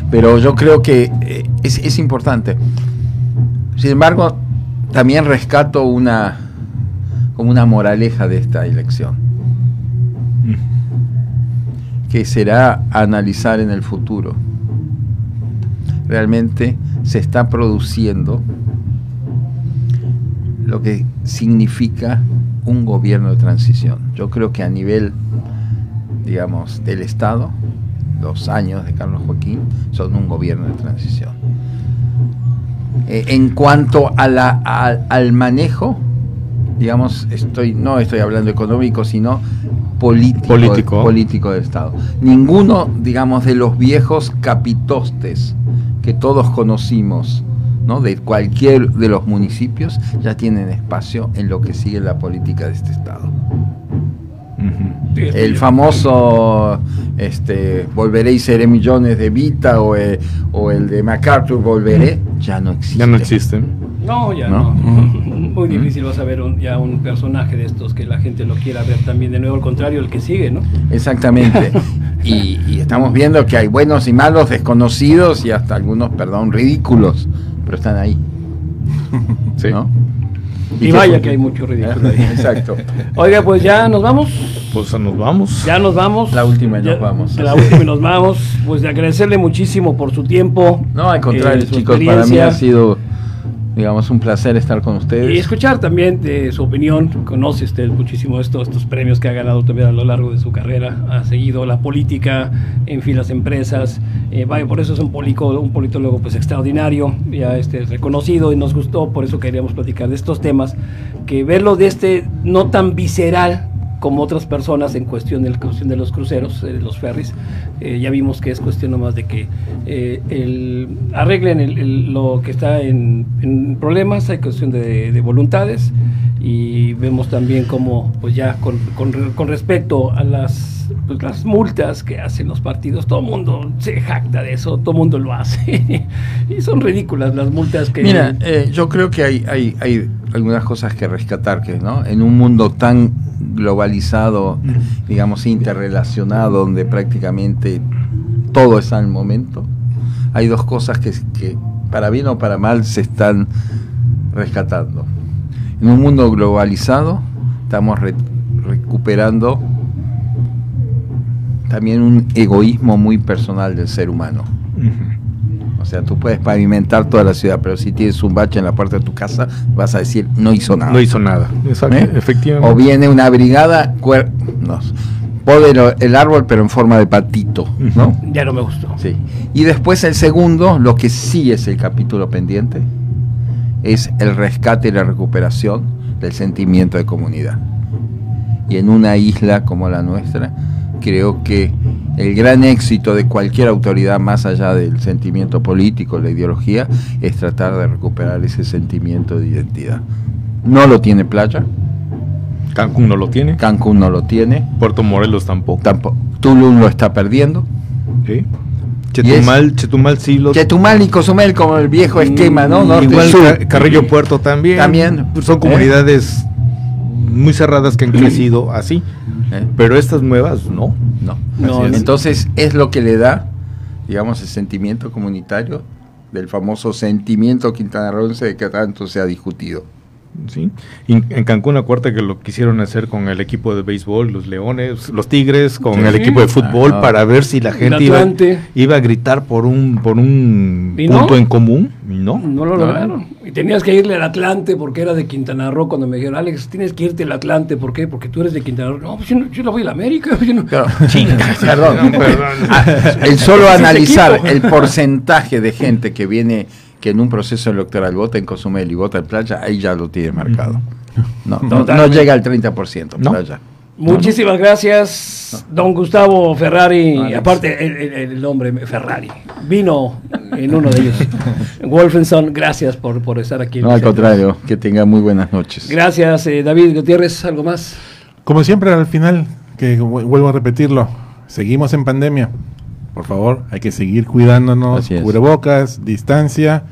Pero yo creo que eh, es, es importante. Sin embargo, también rescato una como una moraleja de esta elección, que será analizar en el futuro. Realmente se está produciendo lo que significa un gobierno de transición. Yo creo que a nivel, digamos, del Estado, los años de Carlos Joaquín son un gobierno de transición. Eh, en cuanto a la, a- al manejo, digamos, estoy, no estoy hablando económico, sino político, Político. político del Estado. Ninguno, digamos, de los viejos capitostes que todos conocimos, ¿no? de cualquier de los municipios, ya tienen espacio en lo que sigue la política de este Estado. El famoso este, Volveré y seré millones de Vita o, eh, o el de MacArthur Volveré ya no existe. Ya no existen. No, ya ¿No? no. muy difícil vas a ver un- ya un personaje de estos que la gente lo quiera ver también de nuevo, al contrario, el que sigue, ¿no? Exactamente. [LAUGHS] y, y estamos viendo que hay buenos y malos, desconocidos y hasta algunos, perdón, ridículos, pero están ahí. [LAUGHS] Sí. ¿no? Y vaya que hay mucho ridículo ahí. [LAUGHS] Exacto. Oiga, pues ya nos vamos. Pues nos vamos. Ya nos vamos. La última y Ya- nos vamos. La última y nos vamos. Pues de agradecerle muchísimo por su tiempo. No, al contrario, eh, chicos, para mí ha sido, digamos, un placer estar con Y ustedes. escuchar también de su opinión, conoce usted muchísimo estos, estos premios que ha ganado también a lo largo de su carrera, ha seguido la política, en fin, las empresas, eh, vaya, por eso es un, polico- un politólogo pues extraordinario, ya este, reconocido y nos gustó, por eso queríamos platicar de estos temas, que verlo de este no tan visceral como otras personas en cuestión de cuestión de los cruceros, eh, los ferries, eh, ya vimos que es cuestión nomás de que eh, el, arreglen el- lo que está en, problemas, hay cuestión de, de voluntades y vemos también como pues ya con, con respecto a las, pues, las multas que hacen los partidos, todo el mundo se jacta de eso, todo el mundo lo hace [LAUGHS] y son ridículas las multas que... Mira, eh, yo creo que hay, hay, hay algunas cosas que rescatar, que ¿no? en un mundo tan globalizado, digamos, interrelacionado, donde prácticamente todo está en el momento, hay dos cosas que, que para bien o para mal se están rescatando. En un mundo globalizado estamos re- recuperando también un egoísmo muy personal del ser humano. O sea, tú puedes pavimentar toda la ciudad, pero si tienes un bache en la puerta de tu casa, vas a decir, no hizo nada. No hizo nada. Exacto, ¿Eh? efectivamente. O viene una brigada, no, pode lo- el árbol, pero en forma de patito, ¿no? Ya no me gustó. Sí. Y después el segundo, lo que sí es el capítulo pendiente, es el rescate y la recuperación del sentimiento de comunidad. Y en una isla como la nuestra, creo que el gran éxito de cualquier autoridad, más allá del sentimiento político, la ideología, es tratar de recuperar ese sentimiento de identidad. No lo tiene Playa, Cancún no lo tiene. Cancún no lo tiene, Puerto Morelos tampoco. tampoco, Tulum lo está perdiendo. Sí. Chetumal, Chetumal sí lo Chetumal y Cozumel como el viejo esquema, ¿no? Norte Igual sur. Carrillo Puerto también. También. Son comunidades muy cerradas que han crecido así. ¿Eh? Pero estas nuevas no. No. Es- Entonces es lo que le da, digamos, el sentimiento comunitario del famoso sentimiento quintanarroense de que tanto se ha discutido. ¿Sí? Y en Cancún, acuérdate que lo quisieron hacer con el equipo de béisbol, los Leones, los Tigres, con Sí. el equipo de fútbol, Ah. para ver si la gente iba, a gritar por un, por un punto en común. Y no. No lo lograron. Y tenías que irle al Atlante porque era de Quintana Roo. Cuando me dijeron, Alex, tienes que irte al Atlante. ¿Por qué? Porque tú eres de Quintana Roo. No, pues yo, no, yo no voy a la América. [LAUGHS] Yo no- Claro. [LAUGHS] [LAUGHS] Perdón. Perdón. Ah, el solo analizar el porcentaje de gente que viene, que en un proceso electoral vota en Cozumel y vota en Playa, ahí ya lo tiene marcado. [LAUGHS] No, no, no llega al 30%, No. Playa. Muchísimas gracias, don Gustavo Ferrari. Aparte, el, el- el nombre Ferrari. Vino en uno de ellos. [LAUGHS] Wolfenson, gracias por, por estar aquí. No, al contrario, que tenga muy buenas noches. Gracias, eh, David Gutiérrez. ¿Algo más? Como siempre, al final, que vu- vuelvo a repetirlo, seguimos en pandemia. Por favor, hay que seguir cuidándonos, cubrebocas, distancia.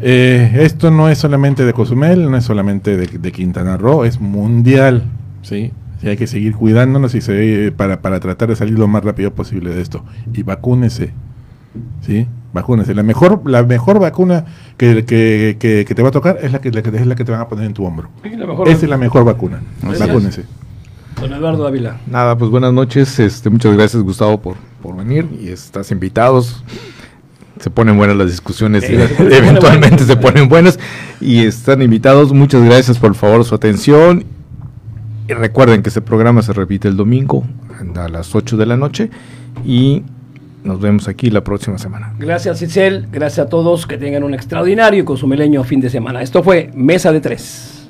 Eh, esto no es solamente de Cozumel, no es solamente de, de Quintana Roo, es mundial. ¿sí? Sí, hay que seguir cuidándonos y se, para, para tratar de salir lo más rápido posible de esto. Y vacúnese. ¿sí? Vacúnese. La mejor, la mejor vacuna que, que, que- que te va a tocar es la que, la que es la que te van a poner en tu hombro. Sí, la mejor- Esa es la mejor vacuna. Gracias. Vacúnese. Don Eduardo Ávila. Nada, pues buenas noches. Este, muchas gracias, Gustavo, por, por venir. Y estás invitados. Se ponen buenas las discusiones, y [LAUGHS] eventualmente se ponen buenas. Y están invitados. Muchas gracias por favor su atención. Y recuerden que este programa se repite el domingo a las 8 de la noche. Y nos vemos aquí la próxima semana. Gracias, Itzel. Gracias a todos. Que tengan un extraordinario y consumeleño fin de semana. Esto fue Mesa de Tres.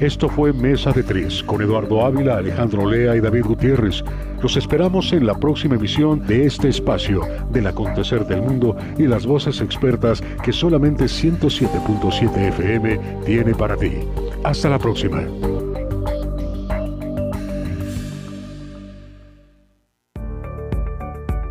Esto fue Mesa de Tres con Eduardo Ávila, Alejandro Lea y David Gutiérrez. Los esperamos en la próxima emisión de este espacio del acontecer del mundo y las voces expertas que solamente 107.7 FM tiene para ti. Hasta la próxima.